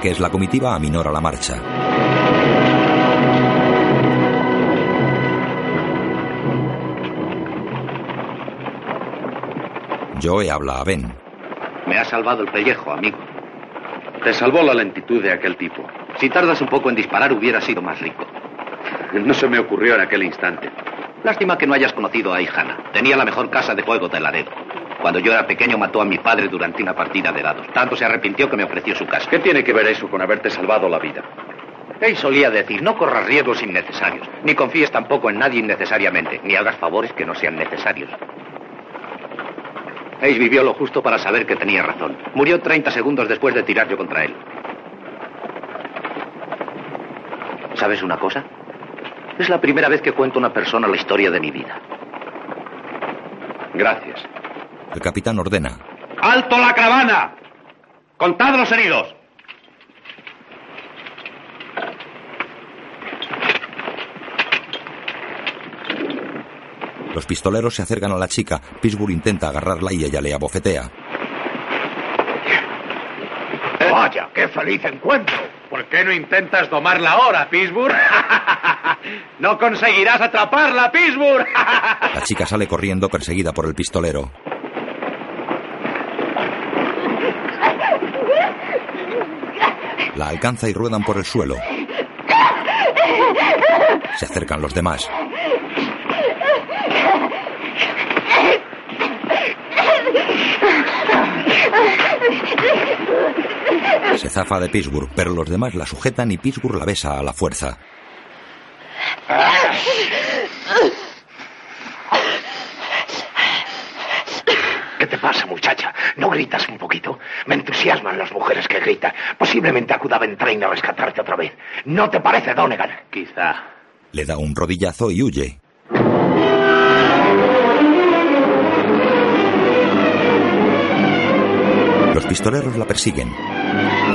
Marqués, la comitiva aminora la marcha. Joe habla a Ben. Me ha salvado el pellejo, amigo. Te salvó la lentitud de aquel tipo. Si tardas un poco en disparar, hubiera sido más rico. <laughs> No se me ocurrió en aquel instante. Lástima que no hayas conocido a Ihana. Tenía la mejor casa de juego de Laredo. Cuando yo era pequeño mató a mi padre durante una partida de dados. Tanto se arrepintió que me ofreció su casa. ¿Qué tiene que ver eso con haberte salvado la vida? Él solía decir, no corras riesgos innecesarios, ni confíes tampoco en nadie innecesariamente, ni hagas favores que no sean necesarios. Ace vivió lo justo para saber que tenía razón. Murió 30 segundos después de tirar yo contra él. ¿Sabes una cosa? Es la primera vez que cuento a una persona la historia de mi vida. Gracias. El capitán ordena. ¡Alto la caravana! ¡Contad los heridos! Los pistoleros se acercan a la chica. Pittsburgh intenta agarrarla y ella le abofetea. ¡Vaya, qué feliz encuentro! ¿Por qué no intentas domarla ahora, Pittsburgh? <laughs> ¡No conseguirás atraparla, Pittsburgh! <laughs> La chica sale corriendo perseguida por el pistolero. La alcanza y ruedan por el suelo. Se acercan los demás. Se zafa de Pittsburgh, pero los demás la sujetan y Pittsburgh la besa a la fuerza. ¿Qué te pasa, muchacha? ¿No gritas entusiasman las mujeres que gritan. Posiblemente acuda Ben Train a rescatarte otra vez. ¿No te parece, Donegan? Quizá. Le da un rodillazo y huye. Los pistoleros la persiguen.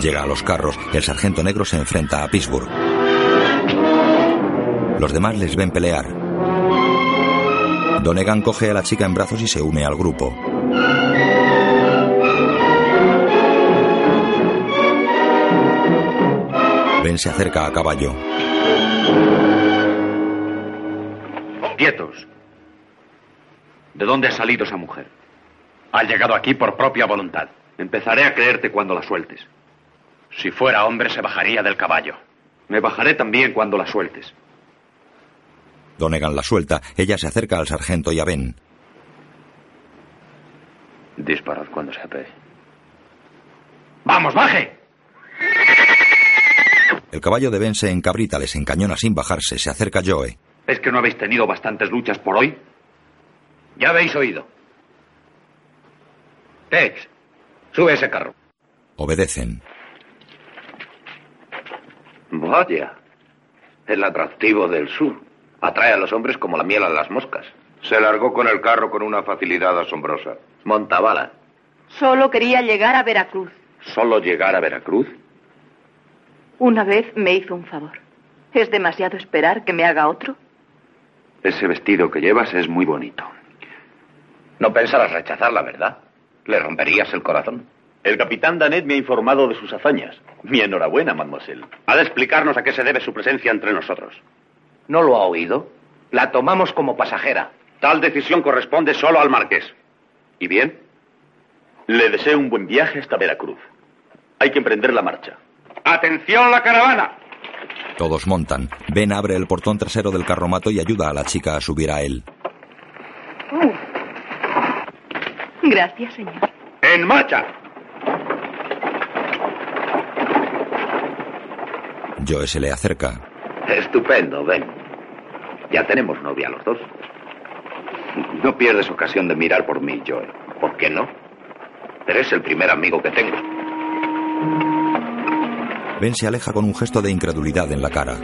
Llega a los carros. El sargento negro se enfrenta a Pittsburgh. Los demás les ven pelear. Donegan coge a la chica en brazos y se une al grupo. Se acerca a caballo. Quietos. ¿De dónde ha salido esa mujer? Ha llegado aquí por propia voluntad. Empezaré a creerte cuando la sueltes. Si fuera hombre, se bajaría del caballo. Me bajaré también cuando la sueltes. Donegan la suelta. Ella se acerca al sargento y a Ben. Disparad cuando se apee. ¡Vamos, baje! El caballo de Ben se encabrita, les encañona sin bajarse. Se acerca Joe. ¿Es que no habéis tenido bastantes luchas por hoy? Ya habéis oído. Tex, sube ese carro. Obedecen. Vaya. El atractivo del sur. Atrae a los hombres como la miel a las moscas. Se largó con el carro con una facilidad asombrosa. Montabala. Solo quería llegar a Veracruz. ¿Solo llegar a Veracruz? Una vez me hizo un favor. ¿Es demasiado esperar que me haga otro? Ese vestido que llevas es muy bonito. No pensarás rechazarla, ¿verdad? Le romperías el corazón. El capitán Danet me ha informado de sus hazañas. Mi enhorabuena, mademoiselle. Ha de explicarnos a qué se debe su presencia entre nosotros. ¿No lo ha oído? La tomamos como pasajera. Tal decisión corresponde solo al marqués. ¿Y bien? Le deseo un buen viaje hasta Veracruz. Hay que emprender la marcha. ¡Atención la caravana! Todos montan. Ben abre el portón trasero del carromato y ayuda a la chica a subir a él. Gracias, señor. ¡En marcha! Joe se le acerca. Estupendo, ven. Ya tenemos novia los dos. No pierdes ocasión de mirar por mí, Joe. ¿Por qué no? Eres el primer amigo que tengo. Ben se aleja con un gesto de incredulidad en la cara.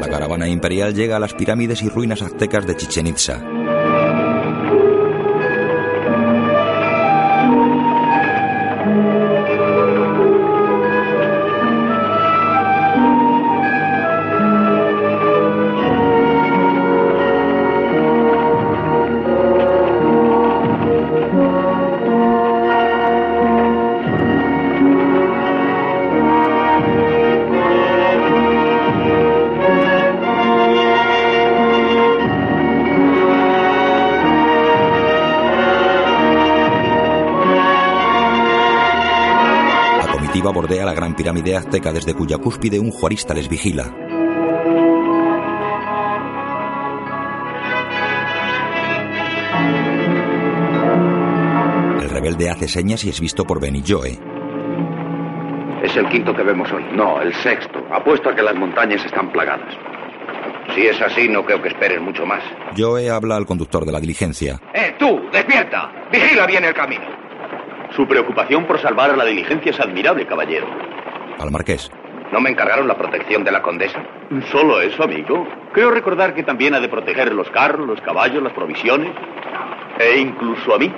La caravana imperial llega a las pirámides y ruinas aztecas de Chichen Itza. Bordea la gran pirámide azteca desde cuya cúspide un juarista les vigila. El rebelde hace señas y es visto por Ben y Joe. Es el quinto que vemos hoy. No, el sexto. Apuesto a que las montañas están plagadas. Si es así, no creo que esperen mucho más. Joe habla al conductor de la diligencia. ¡Eh, tú! ¡Despierta! ¡Vigila bien el camino! Su preocupación por salvar a la diligencia es admirable, caballero. Al marqués. ¿No me encargaron la protección de la condesa? ¿Solo eso, amigo? Creo recordar que también ha de proteger los carros, los caballos, las provisiones. E incluso a mí.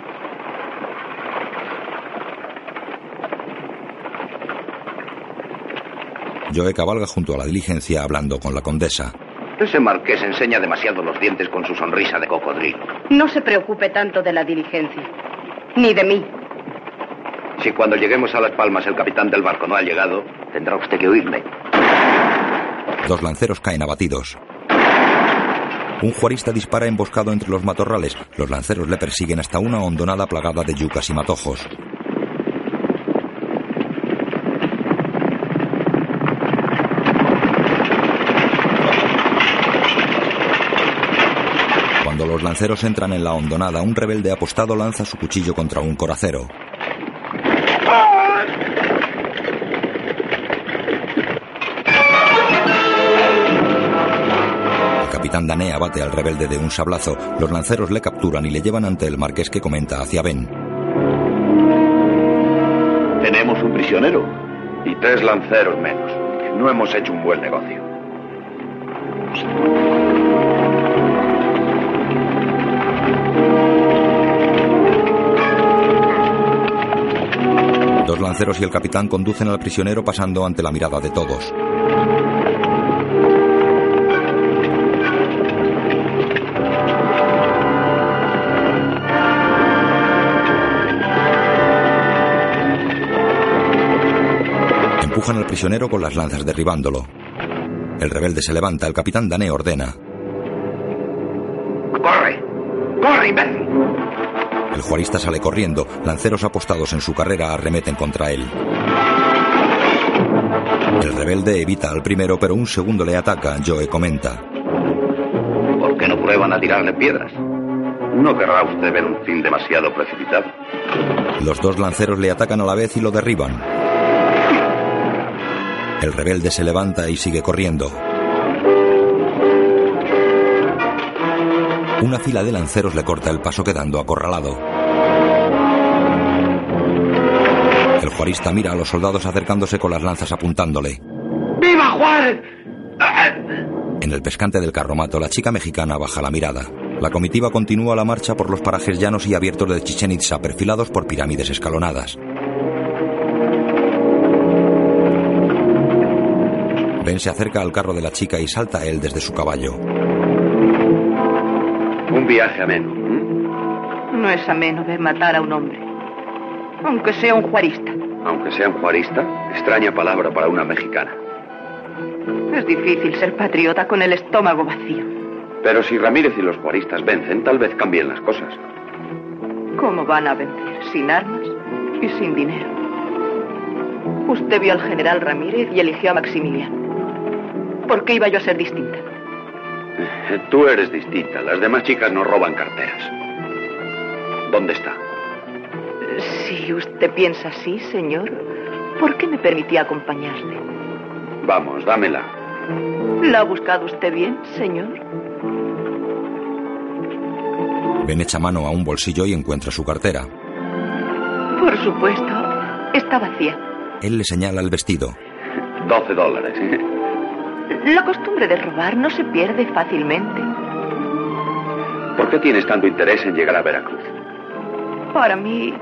Joe cabalga junto a la diligencia hablando con la condesa. Ese marqués enseña demasiado los dientes con su sonrisa de cocodrilo. No se preocupe tanto de la diligencia. Ni de mí. Si cuando lleguemos a Las Palmas el capitán del barco no ha llegado, tendrá usted que oírme. Dos lanceros caen abatidos. Un juarista dispara emboscado entre los matorrales. Los lanceros le persiguen hasta una hondonada plagada de yucas y matojos. Cuando los lanceros entran en la hondonada, un rebelde apostado lanza su cuchillo contra un coracero. Capitán Dané abate al rebelde de un sablazo. Los lanceros le capturan y le llevan ante el marqués que comenta hacia Ben. Tenemos un prisionero. Y tres lanceros menos. No hemos hecho un buen negocio. Dos lanceros y el capitán conducen al prisionero pasando ante la mirada de todos. Empujan al prisionero con las lanzas derribándolo. El rebelde se levanta, el capitán Dané ordena. ¡Corre! ¡Corre, imbécil! El juarista sale corriendo, lanceros apostados en su carrera arremeten contra él. El rebelde evita al primero, pero un segundo le ataca. Joe comenta. ¿Por qué no prueban a tirarle piedras? ¿No querrá usted ver un fin demasiado precipitado? Los dos lanceros le atacan a la vez y lo derriban. El rebelde se levanta y sigue corriendo. Una fila de lanceros le corta el paso quedando acorralado. El juarista mira a los soldados acercándose con las lanzas apuntándole. ¡Viva Juárez! En el pescante del carromato, la chica mexicana baja la mirada. La comitiva continúa la marcha por los parajes llanos y abiertos de Chichen Itza, perfilados por pirámides escalonadas. Ben se acerca al carro de la chica y salta a él desde su caballo. Un viaje ameno. No es ameno ver matar a un hombre, aunque sea un juarista. Aunque sea un juarista, extraña palabra para una mexicana. Es difícil ser patriota con el estómago vacío. Pero si Ramírez y los juaristas vencen, tal vez cambien las cosas. ¿Cómo van a vencer? Sin armas y sin dinero. Usted vio al general Ramírez y eligió a Maximiliano. ¿Por qué iba yo a ser distinta? Eh, Tú eres distinta. Las demás chicas no roban carteras. ¿Dónde está? Si usted piensa así, señor, ¿por qué me permitía acompañarle? Vamos, dámela. ¿La ha buscado usted bien, señor? Ben echa mano a un bolsillo y encuentra su cartera. Por supuesto, está vacía. Él le señala el vestido. 12 dólares. La costumbre de robar no se pierde fácilmente. ¿Por qué tienes tanto interés en llegar a Veracruz? Para mí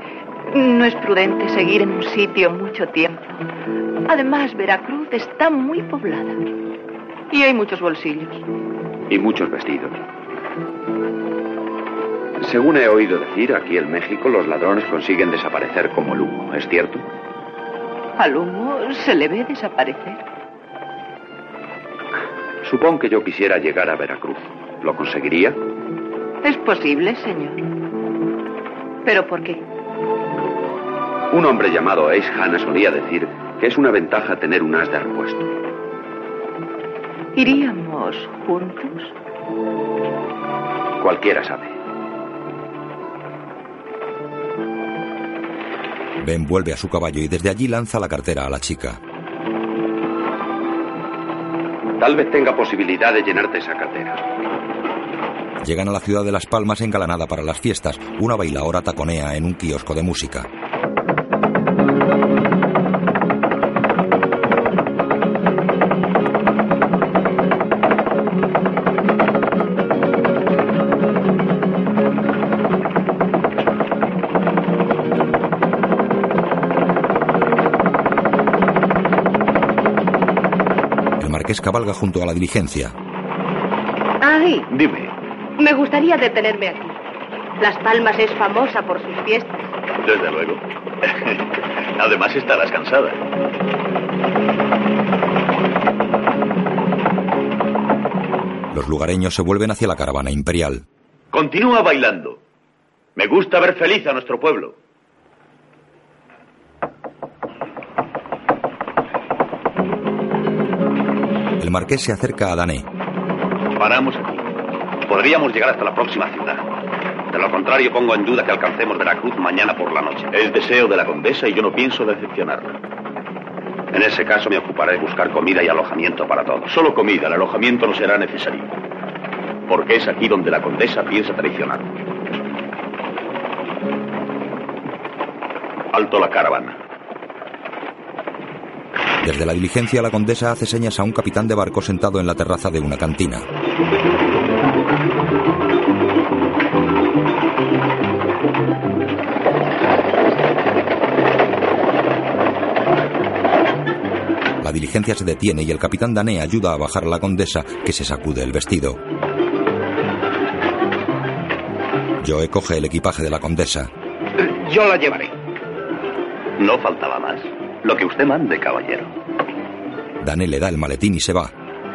no es prudente seguir en un sitio mucho tiempo. Además, Veracruz está muy poblada. Y hay muchos bolsillos. Y muchos vestidos. Según he oído decir, aquí en México los ladrones consiguen desaparecer como el humo, ¿es cierto? Al humo se le ve desaparecer. Supongo que yo quisiera llegar a Veracruz. ¿Lo conseguiría? Es posible, señor. ¿Pero por qué? Un hombre llamado Ace Hanna solía decir que es una ventaja tener un as de repuesto. ¿Iríamos juntos? Cualquiera sabe. Ben vuelve a su caballo y desde allí lanza la cartera a la chica. Tal vez tenga posibilidad de llenarte esa cartera. Llegan a la ciudad de Las Palmas engalanada para las fiestas. Una bailaora taconea en un kiosco de música. Cabalga junto a la diligencia. ¡Ay! Dime, Me gustaría detenerme aquí. Las Palmas es famosa por sus fiestas. desde luego. Además estarás cansada. Los lugareños se vuelven hacia la caravana imperial. Continúa bailando. Me gusta ver feliz a nuestro pueblo. El marqués se acerca a Dané. Paramos aquí. Podríamos llegar hasta la próxima ciudad. De lo contrario, pongo en duda que alcancemos Veracruz mañana por la noche. Es deseo de la condesa y yo no pienso decepcionarla. En ese caso me ocuparé de buscar comida y alojamiento para todos. Solo comida, el alojamiento no será necesario. Porque es aquí donde la condesa piensa traicionar. Alto la caravana. Desde la diligencia, la condesa hace señas a un capitán de barco sentado en la terraza de una cantina. La diligencia se detiene y el capitán Dané ayuda a bajar a la condesa, que se sacude el vestido. Joe coge el equipaje de la condesa. Yo la llevaré. No faltaba más. Lo que usted mande, caballero. Le da el maletín y se va.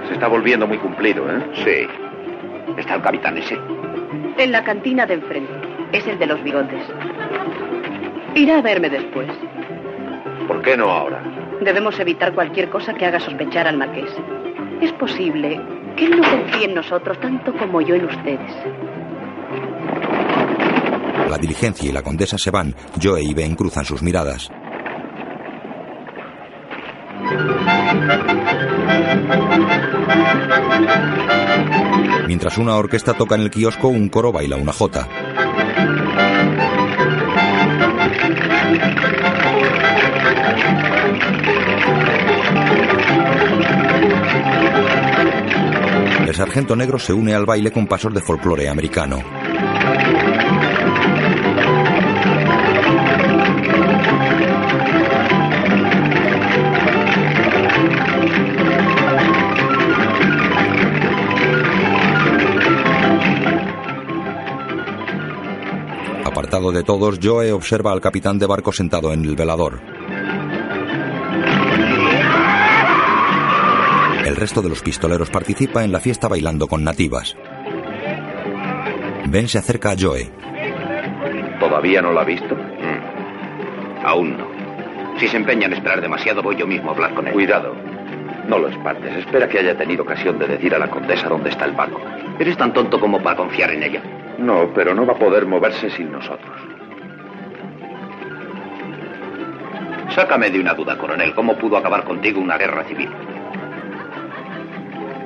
Se está volviendo muy cumplido, ¿eh? Sí. Está el capitán ese. En la cantina de enfrente. Es el de los bigotes. Irá a verme después. ¿Por qué no ahora? Debemos evitar cualquier cosa que haga sospechar al marqués. Es posible que él no confíe en nosotros tanto como yo en ustedes. La diligencia y la condesa se van. Joe y Ben cruzan sus miradas. Mientras una orquesta toca en el kiosco, un coro baila una jota. El sargento negro se une al baile con pasos de folclore americano. Apartado de todos, Joe observa al capitán de barco sentado en el velador. El resto de los pistoleros participa en la fiesta bailando con nativas. Ben se acerca a Joe. ¿Todavía no lo ha visto? Mm. Aún no. Si se empeña en esperar demasiado, voy yo mismo a hablar con él. Cuidado. No lo espantes. Espera que haya tenido ocasión de decir a la condesa dónde está el barco. ¿Eres tan tonto como para confiar en ella? No, pero no va a poder moverse sin nosotros. Sácame de una duda, coronel. ¿Cómo pudo acabar contigo una guerra civil?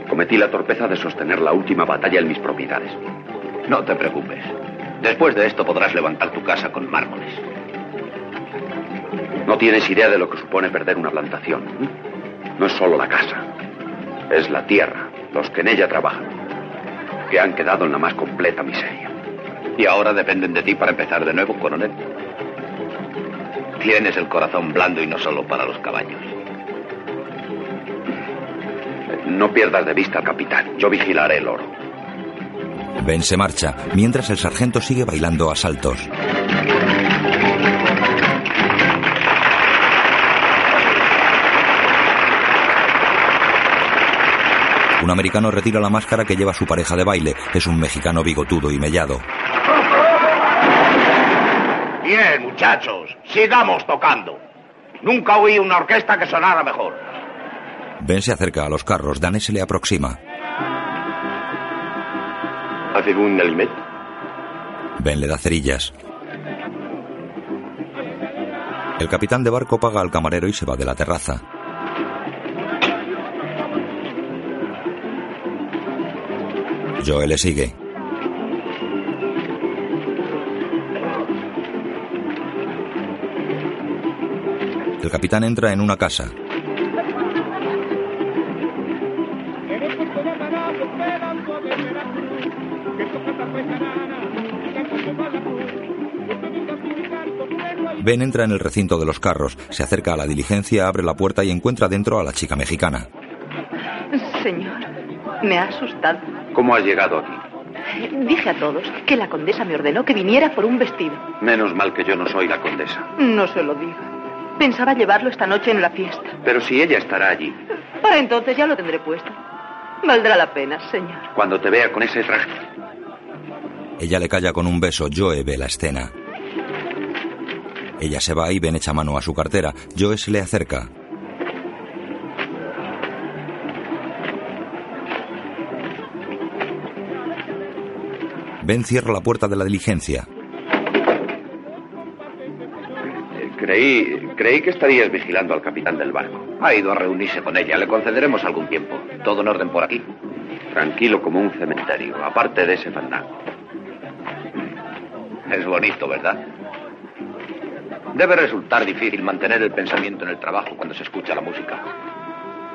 Cometí la torpeza de sostener la última batalla en mis propiedades. No te preocupes. Después de esto podrás levantar tu casa con mármoles. No tienes idea de lo que supone perder una plantación. No es solo la casa. Es la tierra, los que en ella trabajan, que han quedado en la más completa miseria. Y ahora dependen de ti para empezar de nuevo, coronel. Tienes el corazón blando y no solo para los caballos. No pierdas de vista al capitán. Yo vigilaré el oro. Ben se marcha, mientras el sargento sigue bailando a saltos. Un americano retira la máscara que lleva su pareja de baile. Es un mexicano bigotudo y mellado. Bien, muchachos, sigamos tocando. Nunca oí una orquesta que sonara mejor. Ben se acerca a los carros. Dane se le aproxima. ¿Avez-vous un alimet? Ben le da cerillas. El capitán de barco paga al camarero y se va de la terraza. Joe le sigue. El capitán entra en una casa. Ben entra en el recinto de los carros, se acerca a la diligencia, abre la puerta y encuentra dentro a la chica mexicana. Señor, me ha asustado. ¿Cómo has llegado aquí? Dije a todos que la condesa me ordenó que viniera por un vestido. Menos mal que yo no soy la condesa. No se lo diga. Pensaba llevarlo esta noche en la fiesta. Pero si ella estará allí, Para entonces ya lo tendré puesto. Valdrá la pena, señor. cuando te vea con ese traje. Ella le calla con un beso. Joe ve la escena. Ella se va y Ben echa mano a su cartera. Joe se le acerca. Ben cierra la puerta de la diligencia. Creí, creí que estarías vigilando al capitán del barco. Ha ido a reunirse con ella. Le concederemos algún tiempo. ¿Todo en orden por aquí? Tranquilo como un cementerio, aparte de ese fandango. Es bonito, ¿verdad? Debe resultar difícil mantener el pensamiento en el trabajo cuando se escucha la música.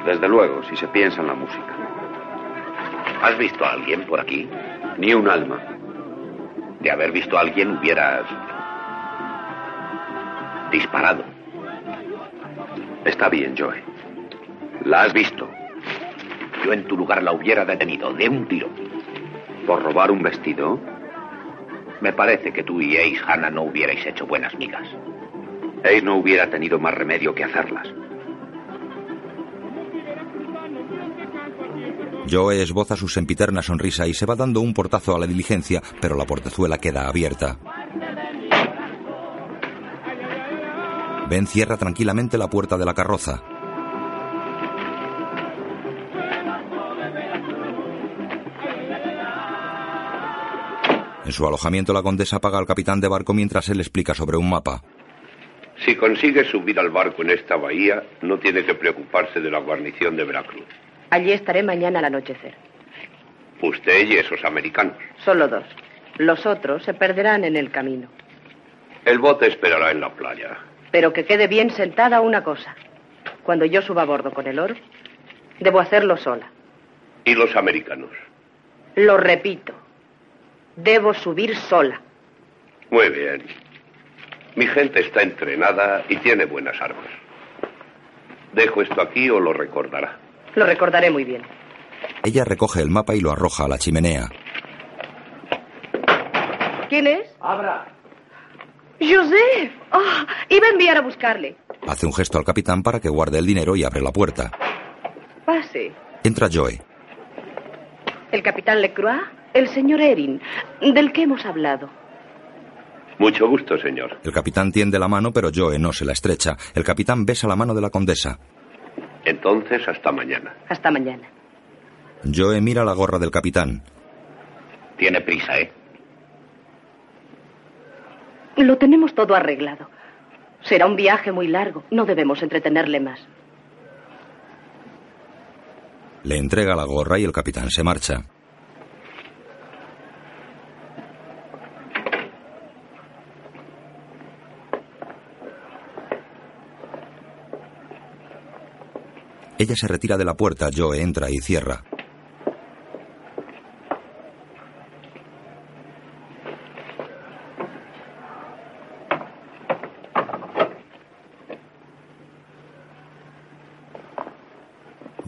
Desde luego, si se piensa en la música. ¿Has visto a alguien por aquí? Ni un alma. De haber visto a alguien hubieras disparado. Está bien, Joe. La has visto. Yo en tu lugar la hubiera detenido de un tiro. ¿Por robar un vestido? Me parece que tú y Ace Hannah no hubierais hecho buenas migas. Ace no hubiera tenido más remedio que hacerlas. Joe esboza su sempiterna sonrisa y se va dando un portazo a la diligencia, pero la portezuela queda abierta. Ben cierra tranquilamente la puerta de la carroza. En su alojamiento, la condesa paga al capitán de barco mientras él explica sobre un mapa. Si consigue subir al barco en esta bahía, no tiene que preocuparse de la guarnición de Veracruz. Allí estaré mañana al anochecer. Usted y esos americanos. Solo dos. Los otros se perderán en el camino. El bote esperará en la playa. Pero que quede bien sentada una cosa. Cuando yo suba a bordo con el oro, debo hacerlo sola. ¿Y los americanos? Lo repito. Debo subir sola. Muy bien. Mi gente está entrenada y tiene buenas armas. ¿Dejo esto aquí o lo recordará? Lo recordaré muy bien. Ella recoge el mapa y lo arroja a la chimenea. ¿Quién es? Abra. Joseph. Oh, iba a enviar a buscarle. Hace un gesto al capitán para que guarde el dinero y abre la puerta. Pase. Entra Joe. El capitán Lecroix, el señor Erin, del que hemos hablado. Mucho gusto, señor. El capitán tiende la mano, pero Joe no se la estrecha. El capitán besa la mano de la condesa. Entonces, hasta mañana. Hasta mañana. Joe mira la gorra del capitán. Tiene prisa, ¿eh? Lo tenemos todo arreglado. Será un viaje muy largo. No debemos entretenerle más. Le entrega la gorra y el capitán se marcha. Ella se retira de la puerta, Joe entra y cierra.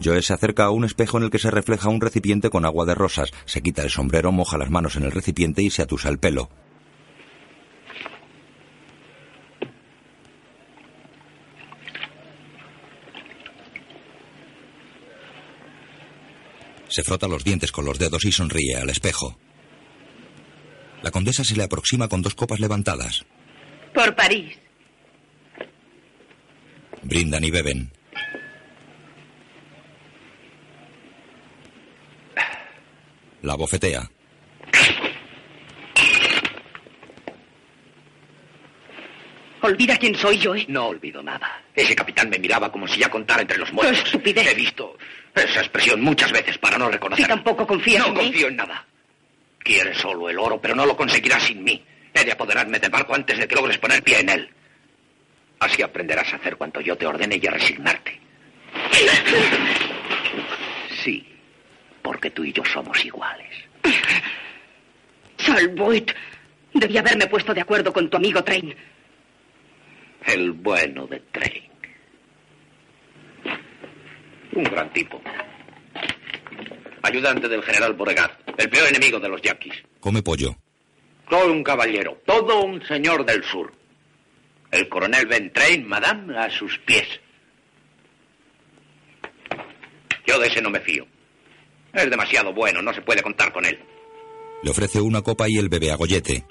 Joe se acerca a un espejo en el que se refleja un recipiente con agua de rosas. Se quita el sombrero, moja las manos en el recipiente y se atusa el pelo. Se frota los dientes con los dedos y sonríe al espejo. La condesa se le aproxima con dos copas levantadas. Por París. Brindan y beben. La bofetea. Olvida quién soy yo, ¿eh? No olvido nada. Ese capitán me miraba como si ya contara entre los muertos. ¡Qué estupidez! He visto esa expresión muchas veces para no reconocer. Si tampoco confías No en mí. confío en nada. Quieres solo el oro, pero no lo conseguirás sin mí. He de apoderarme del barco antes de que logres poner pie en él. Así aprenderás a hacer cuanto yo te ordene y a resignarte. Sí, porque tú y yo somos iguales. Salvoit. Debí haberme puesto de acuerdo con tu amigo Train. El bueno de Train. Un gran tipo. Ayudante del general Beauregard, el peor enemigo de los yanquis. Come pollo. Todo un caballero, todo un señor del sur. El coronel Ben Train, madame, a sus pies. Yo de ese no me fío. Es demasiado bueno, no se puede contar con él. Le ofrece una copa y él bebe a gollete.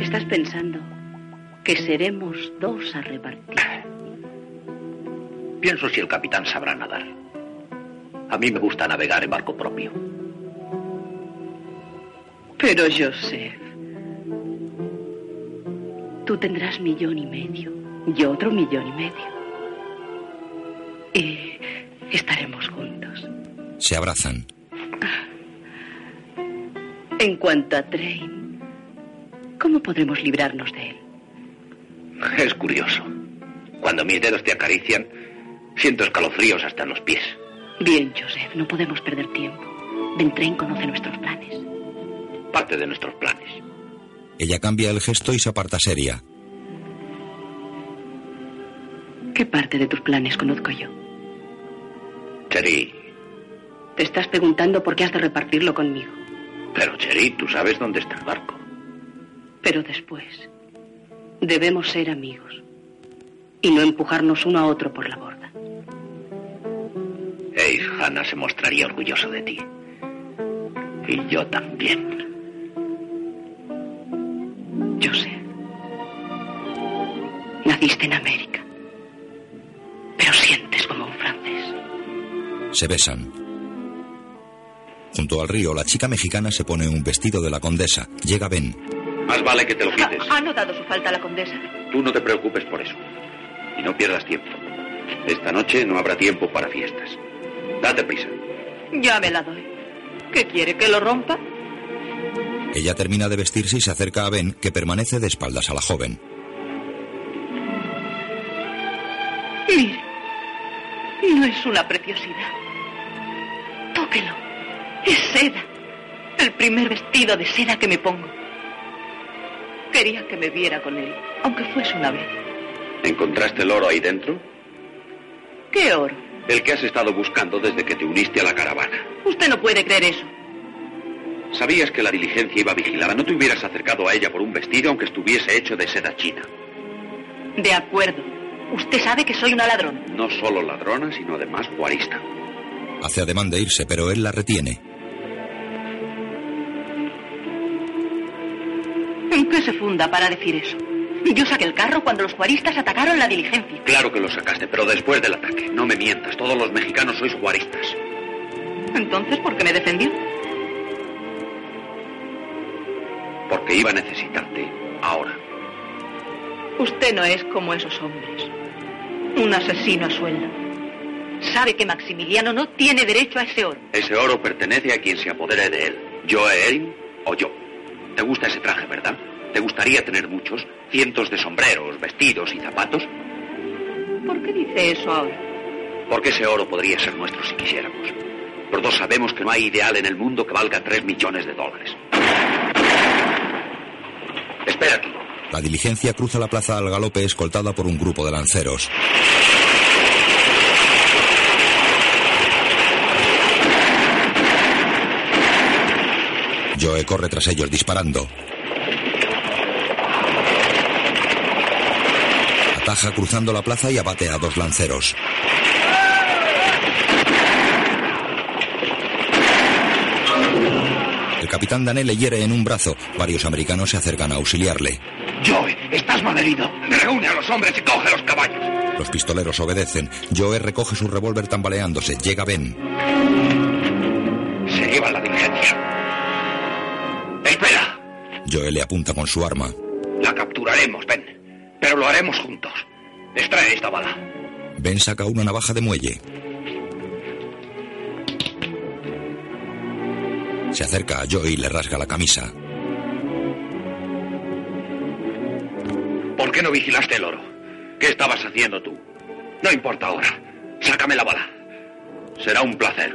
Estás pensando que seremos dos a repartir. Pienso si el capitán sabrá nadar. A mí me gusta navegar en barco propio. Pero, Joseph, tú tendrás millón y medio, yo otro millón y medio. Y estaremos juntos. Se abrazan. En cuanto a Train, ¿cómo podremos librarnos de él? Es curioso. Cuando mis dedos te acarician, siento escalofríos hasta en los pies. Bien, Joseph, no podemos perder tiempo. Ben Train conoce nuestros planes. Parte de nuestros planes. Ella cambia el gesto y se aparta seria. ¿Qué parte de tus planes conozco yo? Cheri, Te estás preguntando por qué has de repartirlo conmigo. pero Cheri, tú sabes dónde está el barco. Pero después, debemos ser amigos y no empujarnos uno a otro por la borda. Ace Hanna se mostraría orgulloso de ti. Y yo también. Joseph, naciste en América, pero sientes como un francés. Se besan. Junto al río, la chica mexicana se pone un vestido de la condesa. Llega Ben. Más vale que te lo quites. ¿Ha notado su falta la condesa? Tú no te preocupes por eso. Y no pierdas tiempo. Esta noche no habrá tiempo para fiestas. Date prisa. Ya me la doy. ¿Qué quiere? ¿Que lo rompa? Ella termina de vestirse y se acerca a Ben, que permanece de espaldas a la joven. Mire. No es una preciosidad. Tóquelo. Es seda. El primer vestido de seda que me pongo. Quería que me viera con él, aunque fuese una vez. ¿Encontraste el oro ahí dentro? ¿Qué oro? El que has estado buscando desde que te uniste a la caravana. Usted no puede creer eso. Sabías que la diligencia iba vigilada. No te hubieras acercado a ella por un vestido aunque estuviese hecho de seda china. De acuerdo. Usted sabe que soy una ladrona. No solo ladrona, sino además guarista. Hace ademán de irse, pero él la retiene. ¿En qué se funda para decir eso? Yo saqué el carro cuando los juaristas atacaron la diligencia. Claro que lo sacaste, pero después del ataque. No me mientas, todos los mexicanos sois juaristas. Entonces, ¿por qué me defendió? Porque iba a necesitarte ahora. Usted no es como esos hombres. Un asesino a sueldo. Sabe que Maximiliano no tiene derecho a ese oro. Ese oro pertenece a quien se apodere de él. Yo, Erin o yo. ¿Te gusta ese traje, verdad? ¿Te gustaría tener muchos? Cientos de sombreros, vestidos y zapatos. ¿Por qué dice eso ahora? Porque ese oro podría ser nuestro si quisiéramos. Los dos sabemos que no hay ideal en el mundo que valga tres millones de dólares. Espera aquí. La diligencia cruza la plaza al galope escoltada por un grupo de lanceros. Joe corre tras ellos disparando. Ataja cruzando la plaza y abate a dos lanceros. El capitán Dané le hiere en un brazo. Varios americanos se acercan a auxiliarle. Joe, estás malherido. Reúne a los hombres y coge los caballos. Los pistoleros obedecen. Joe recoge su revólver tambaleándose. Llega Ben. Se lleva la diligencia. Espera. Joe le apunta con su arma. La capturaremos, Ben. Pero lo haremos juntos. Extrae esta bala. Ben saca una navaja de muelle. Se acerca a Joe y le rasga la camisa. ¿Por qué no vigilaste el oro? ¿Qué estabas haciendo tú? No importa ahora. Sácame la bala. Será un placer.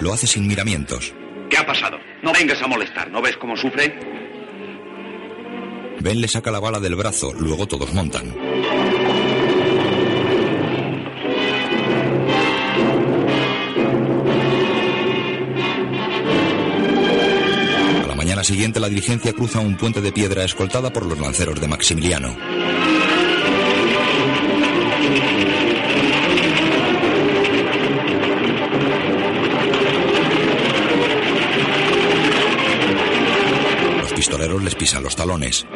Lo hace sin miramientos. ¿Qué ha pasado? No vengas a molestar. ¿No ves cómo sufre? Ben le saca la bala del brazo, luego todos montan. A la mañana siguiente la diligencia cruza un puente de piedra escoltada por los lanceros de Maximiliano. Pistoleros les pisan los talones.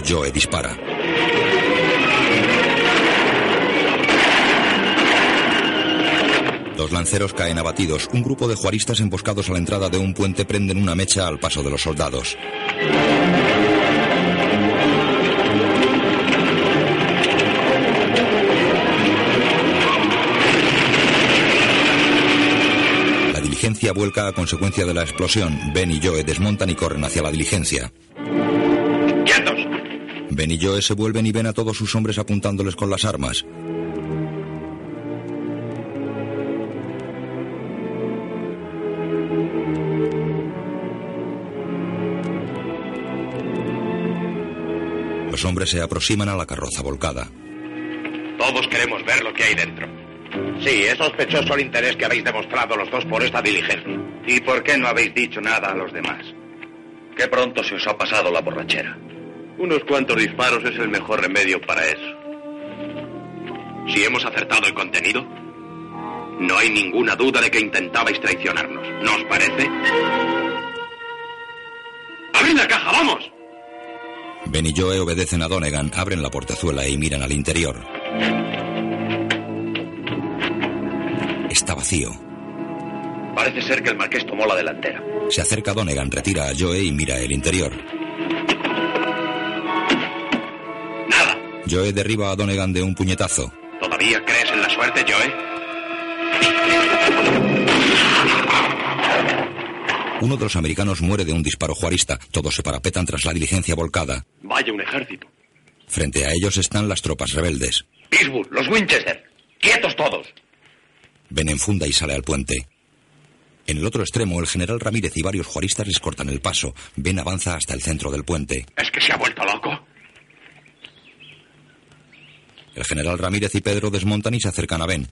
Joe dispara. Dos lanceros caen abatidos. Un grupo de juaristas emboscados a la entrada de un puente prenden una mecha al paso de los soldados. La diligencia vuelca a consecuencia de la explosión. Ben y Joe desmontan y corren hacia la diligencia. Ben y Joe se vuelven y ven a todos sus hombres apuntándoles con las armas. Los hombres se aproximan a la carroza volcada. Todos queremos ver lo que hay dentro. Sí, es sospechoso el interés que habéis demostrado los dos por esta diligencia. ¿Y por qué no habéis dicho nada a los demás? Qué pronto se os ha pasado la borrachera. Unos cuantos disparos es el mejor remedio para eso. Si hemos acertado el contenido, no hay ninguna duda de que intentabais traicionarnos. ¿No os parece? ¡Abrid la caja, vamos! Ben y Joe obedecen a Donegan, abren la portezuela y miran al interior. Está vacío. Parece ser que el marqués tomó la delantera. Se acerca Donegan, retira a Joe y mira el interior. Joe derriba a Donegan de un puñetazo. ¿Todavía crees en la suerte, Joe? Uno de los americanos muere de un disparo juarista. Todos se parapetan tras la diligencia volcada. Vaya un ejército. Frente a ellos están las tropas rebeldes. Pittsburgh, los Winchester. ¡Quietos todos! Ben enfunda y sale al puente. En el otro extremo, el general Ramírez y varios juaristas les cortan el paso. Ben avanza hasta el centro del puente. ¿Es que se ha vuelto loco? El general Ramírez y Pedro desmontan y se acercan a Ben.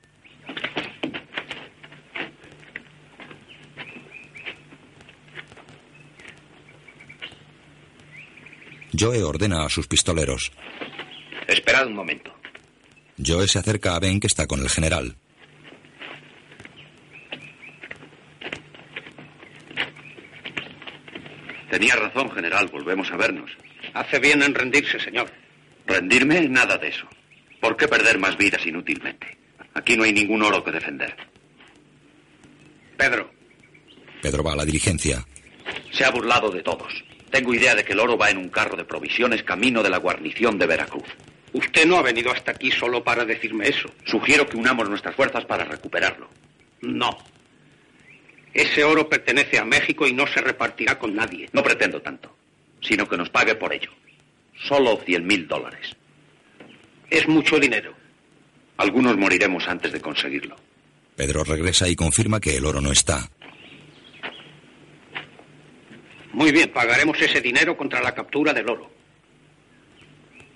Joe ordena a sus pistoleros. Esperad un momento. Joe se acerca a Ben que está con el general. Tenía razón, general. Volvemos a vernos. Hace bien en rendirse, señor. ¿Rendirme? Nada de eso. ¿Por qué perder más vidas inútilmente? Aquí no hay ningún oro que defender. Pedro, Pedro va a la diligencia. Se ha burlado de todos. Tengo idea de que el oro va en un carro de provisiones camino de la guarnición de Veracruz. usted no ha venido hasta aquí solo para decirme eso. Sugiero que unamos nuestras fuerzas para recuperarlo. No. Ese oro pertenece a México y no se repartirá con nadie. No pretendo tanto, sino que nos pague por ello. Solo cien mil dólares. Es mucho dinero. Algunos moriremos antes de conseguirlo. Pedro regresa y confirma que el oro no está. Muy bien, pagaremos ese dinero contra la captura del oro.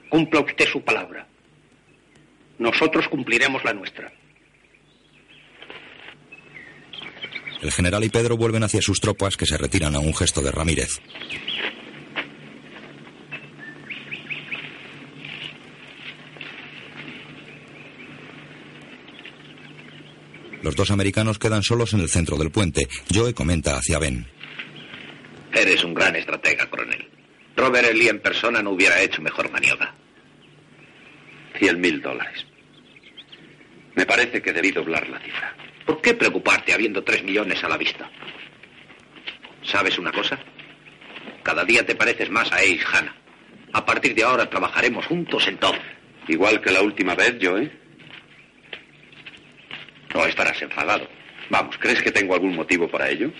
Cumpla usted su palabra. Nosotros cumpliremos la nuestra. El general y Pedro vuelven hacia sus tropas que se retiran a un gesto de Ramírez. Los dos americanos quedan solos en el centro del puente. Joe comenta hacia Ben. Eres un gran estratega, coronel. Robert Lee en persona no hubiera hecho mejor maniobra. Cien mil dólares. Me parece que debí doblar la cifra. ¿Por qué preocuparte habiendo tres millones a la vista? ¿Sabes una cosa? Cada día te pareces más a Ace Hanna. A partir de ahora trabajaremos juntos en todo. Igual que la última vez, Joe. No estarás enfadado. Vamos, ¿crees que tengo algún motivo para ello?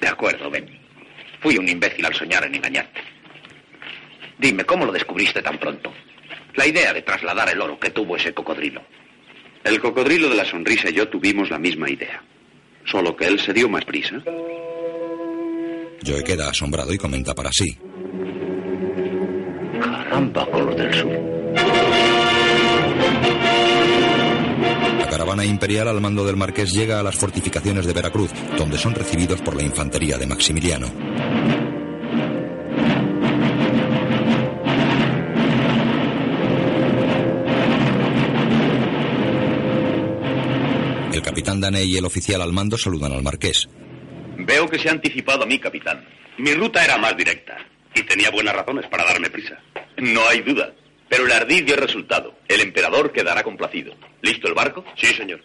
De acuerdo, Ben. Fui un imbécil al soñar en engañarte. Dime, ¿cómo lo descubriste tan pronto? La idea de trasladar el oro que tuvo ese cocodrilo. El cocodrilo de la sonrisa y yo tuvimos la misma idea. Solo que él se dio más prisa. Joe queda asombrado y comenta para sí. Caramba, color del sur. La caravana imperial al mando del marqués llega a las fortificaciones de Veracruz, donde son recibidos por la infantería de Maximiliano. El capitán Daney y el oficial al mando saludan al marqués. Veo que se ha anticipado a mí, capitán. Mi ruta era más directa y tenía buenas razones para darme prisa. No hay duda. Pero el ardid dio resultado. El emperador quedará complacido. ¿Listo el barco? Sí, señor.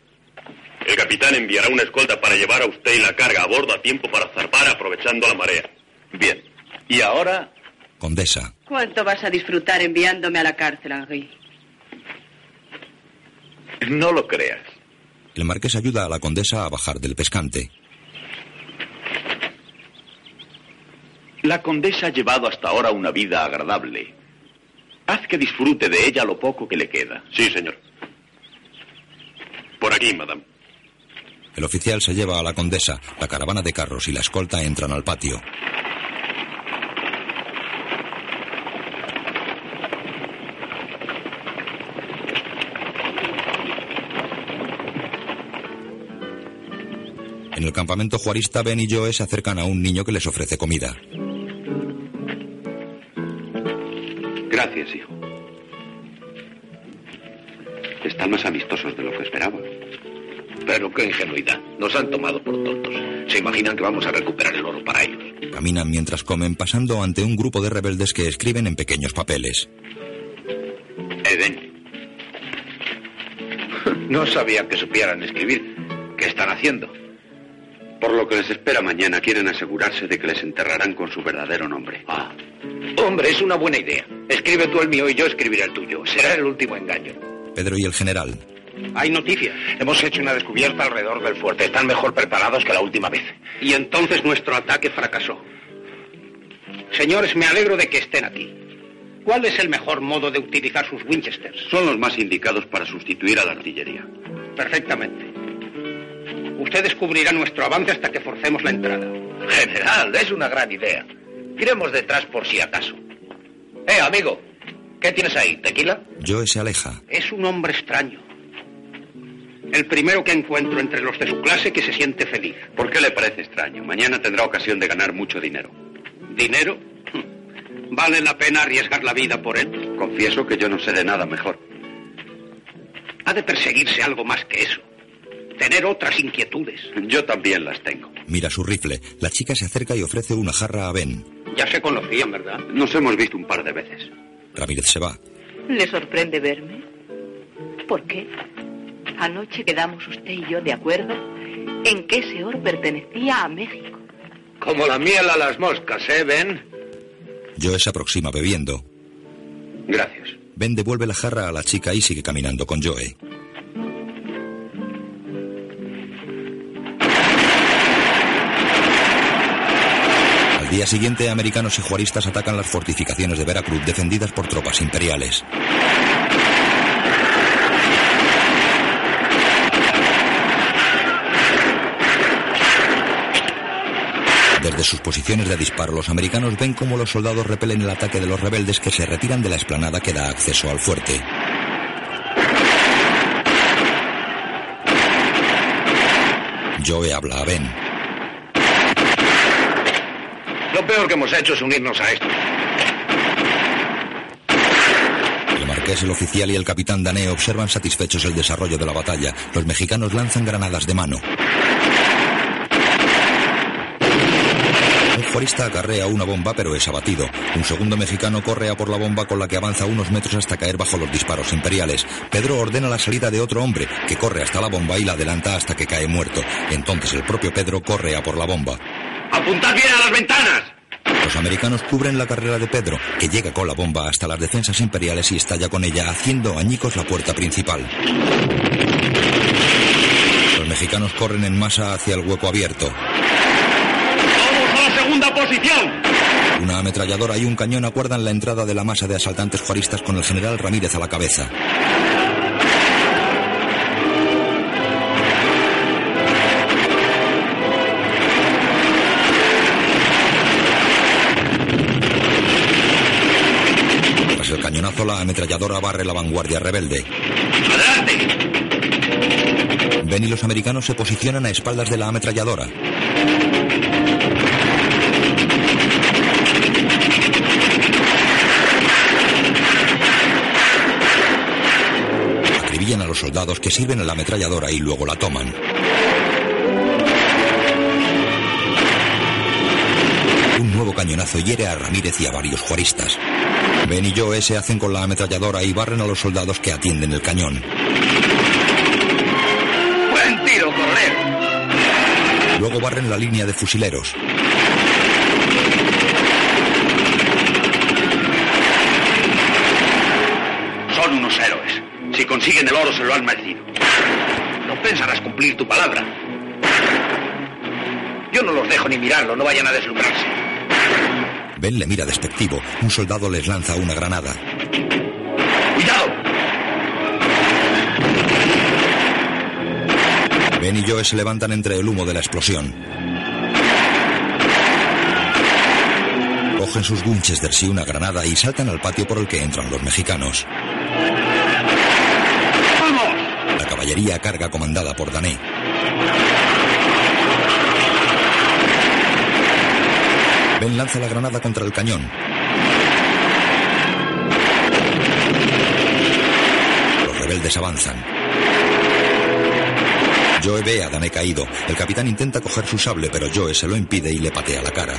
El capitán enviará una escolta para llevar a usted y la carga a bordo a tiempo para zarpar aprovechando la marea. Bien. Y ahora... Condesa. ¿Cuánto vas a disfrutar enviándome a la cárcel, Henri? No lo creas. El marqués ayuda a la condesa a bajar del pescante. La condesa ha llevado hasta ahora una vida agradable. Haz que disfrute de ella lo poco que le queda. Sí, señor. Por aquí, madame. El oficial se lleva a la condesa. La caravana de carros y la escolta entran al patio. En el campamento juarista, Ben y Joe se acercan a un niño que les ofrece comida. Gracias, hijo. Están más amistosos de lo que esperaba. Pero qué ingenuidad. Nos han tomado por tontos. Se imaginan que vamos a recuperar el oro para ellos. Caminan mientras comen, pasando ante un grupo de rebeldes que escriben en pequeños papeles. Eden. <laughs> No sabía que supieran escribir. ¿Qué están haciendo? Por lo que les espera mañana, quieren asegurarse de que les enterrarán con su verdadero nombre. Ah. Hombre, es una buena idea. Escribe tú el mío y yo escribiré el tuyo. Será el último engaño. Pedro y el general. Hay noticias. Hemos hecho una descubierta alrededor del fuerte. Están mejor preparados que la última vez. Y entonces nuestro ataque fracasó. Señores, me alegro de que estén aquí. ¿Cuál es el mejor modo de utilizar sus Winchesters? Son los más indicados para sustituir a la artillería. Perfectamente. Ustedes cubrirán nuestro avance hasta que forcemos la entrada. General, es una gran idea. Iremos detrás por si acaso. Eh, amigo, ¿qué tienes ahí? ¿Tequila? Joe se aleja. Es un hombre extraño. El primero que encuentro entre los de su clase que se siente feliz. ¿Por qué le parece extraño? Mañana tendrá ocasión de ganar mucho dinero. ¿Dinero? ¿Vale la pena arriesgar la vida por él? Confieso que yo no sé de nada mejor. Ha de perseguirse algo más que eso. Tener otras inquietudes. Yo también las tengo. Mira su rifle. La chica se acerca y ofrece una jarra a Ben. Ya se conocían, ¿verdad? Nos hemos visto un par de veces. Ramírez se va. ¿Le sorprende verme? ¿Por qué? Anoche quedamos usted y yo de acuerdo en que ese oro pertenecía a México. Como la miel a las moscas, ¿eh, Ben? Joe se aproxima bebiendo. Gracias. Ben devuelve la jarra a la chica y sigue caminando con Joe. Al día siguiente, americanos y juaristas atacan las fortificaciones de Veracruz defendidas por tropas imperiales. Desde sus posiciones de disparo, los americanos ven cómo los soldados repelen el ataque de los rebeldes que se retiran de la explanada que da acceso al fuerte. Joe habla a Ben. Lo peor que hemos hecho es unirnos a esto. El marqués, el oficial y el capitán Dané observan satisfechos el desarrollo de la batalla. Los mexicanos lanzan granadas de mano. Un juarista acarrea una bomba pero es abatido. Un segundo mexicano corre a por la bomba con la que avanza unos metros hasta caer bajo los disparos imperiales. Pedro ordena la salida de otro hombre que corre hasta la bomba y la adelanta hasta que cae muerto. Entonces el propio Pedro corre a por la bomba. ¡Apuntad bien a las ventanas! Los americanos cubren la carrera de Pedro, que llega con la bomba hasta las defensas imperiales y estalla con ella, haciendo añicos la puerta principal. Los mexicanos corren en masa hacia el hueco abierto. ¡Vamos a la segunda posición! Una ametralladora y un cañón acuerdan la entrada de la masa de asaltantes juaristas con el general Ramírez a la cabeza. El cañonazo, la ametralladora barre la vanguardia rebelde. ¡Adelante! Ben y los americanos se posicionan a espaldas de la ametralladora. Acribillan a los soldados que sirven a la ametralladora y luego la toman. Un nuevo cañonazo hiere a Ramírez y a varios juaristas. Ben y Joe se hacen con la ametralladora y barren a los soldados que atienden el cañón. ¡Buen tiro, coronel! Luego barren la línea de fusileros. Son unos héroes. Si consiguen el oro, se lo han merecido. No pensarás cumplir tu palabra. Yo no los dejo ni mirarlo, no vayan a deslumbrarse. Ben le mira despectivo. Un soldado les lanza una granada. ¡Cuidado! Ben y Joe se levantan entre el humo de la explosión. Cogen sus Winchesters y una granada y saltan al patio por el que entran los mexicanos. La caballería carga comandada por Dané. Ben lanza la granada contra el cañón. Los rebeldes avanzan. Joe ve a Dané caído. El capitán intenta coger su sable, pero Joe se lo impide y le patea la cara.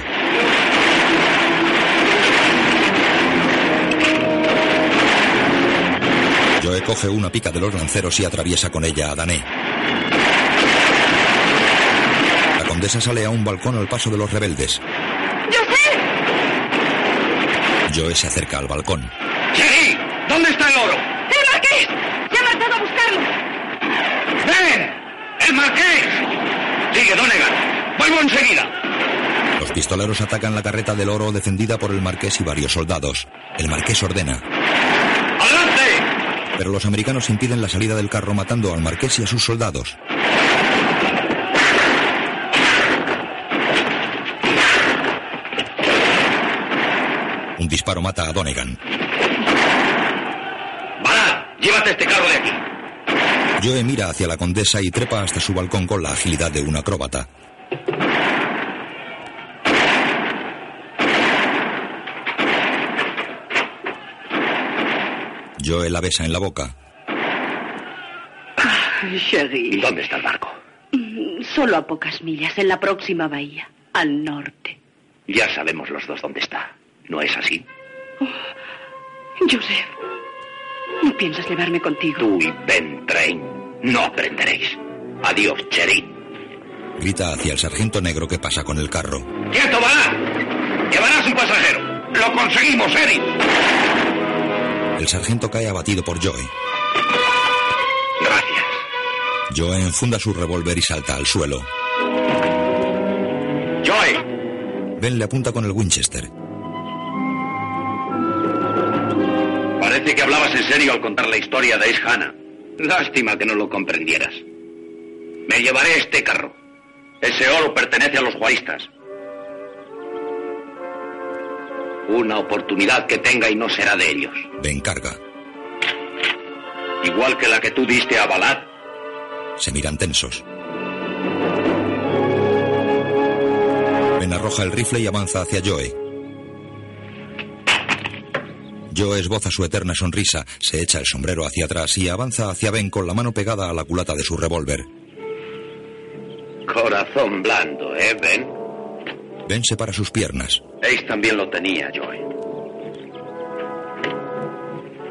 Joe coge una pica de los lanceros y atraviesa con ella a Dané. La condesa sale a un balcón al paso de los rebeldes. Joe se acerca al balcón. ¡Seguí! ¿Dónde está el oro? ¡El marqués! ¡Se ha marchado a buscarlo! ¡Ven! ¡El marqués! Sigue, Donegan. Vuelvo enseguida. Los pistoleros atacan la carreta del oro defendida por el marqués y varios soldados. El marqués ordena. ¡Adelante! Pero los americanos impiden la salida del carro matando al marqués y a sus soldados. Un disparo mata a Donegan. ¡Balad! Llévate este carro de aquí. Joe mira hacia la condesa y trepa hasta su balcón con la agilidad de un acróbata. Joe la besa en la boca. Sherry. ¿Dónde está el barco? Solo a pocas millas, en la próxima bahía, al norte. Ya sabemos los dos dónde está. ¿No es así? Joseph, ¿no piensas llevarme contigo? Tú y Ben Train no aprenderéis. Adiós, Cherry. Grita hacia el sargento negro que pasa con el carro. ¡Quieto, Balad! ¡Llevarás un pasajero! ¡Lo conseguimos, Eric! El sargento cae abatido por Joe. Gracias. Joe enfunda su revólver y salta al suelo. Joe, Ben le apunta con el Winchester. Parece que hablabas en serio al contar la historia de Ace Hannah. Lástima que no lo comprendieras. Me llevaré este carro. Ese oro pertenece a los juaristas. Una oportunidad que tenga y no será de ellos. Ben carga. Igual que la que tú diste a Balad. Se miran tensos. Ben arroja el rifle y avanza hacia Joe. Joe esboza su eterna sonrisa, se echa el sombrero hacia atrás y avanza hacia Ben con la mano pegada a la culata de su revólver. Corazón blando, ¿eh, Ben? Ben separa sus piernas. Ace también lo tenía, Joe.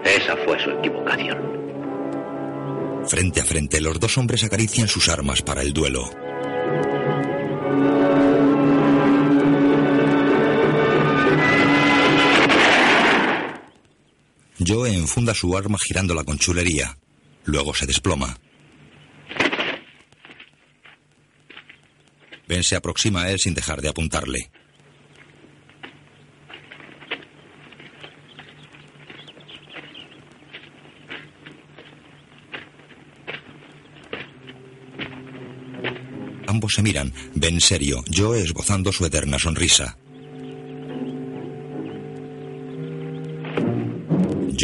Esa fue su equivocación. Frente a frente, los dos hombres acarician sus armas para el duelo. Joe enfunda su arma girándola con chulería. Luego se desploma. Ben se aproxima a él sin dejar de apuntarle. Ambos se miran, Ben serio, Joe esbozando su eterna sonrisa.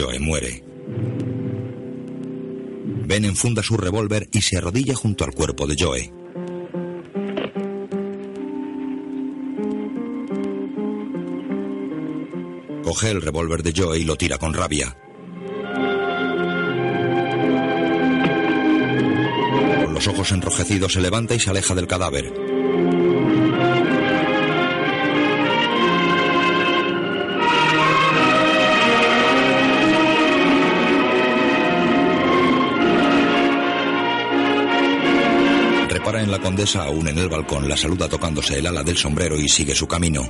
Joe muere. Ben enfunda su revólver y se arrodilla junto al cuerpo de Joe. Coge el revólver de Joe y lo tira con rabia. Con los ojos enrojecidos se levanta y se aleja del cadáver. Aún en el balcón, la saluda tocándose el ala del sombrero y sigue su camino.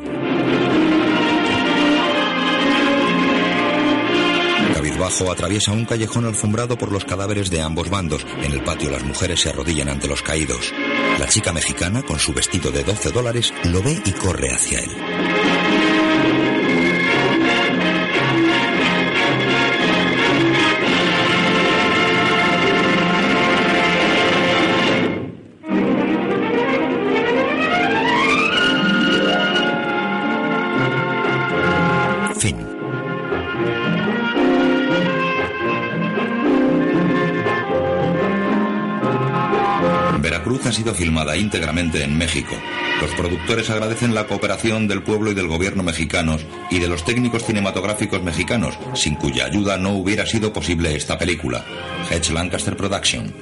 Cabizbajo atraviesa un callejón alfombrado por los cadáveres de ambos bandos. En el patio las mujeres se arrodillan ante los caídos. La chica mexicana, con su vestido de 12 dólares, lo ve y corre hacia él. Sido filmada íntegramente en México. Los productores agradecen la cooperación del pueblo y del gobierno mexicanos y de los técnicos cinematográficos mexicanos, sin cuya ayuda no hubiera sido posible esta película. Hedge Lancaster Production.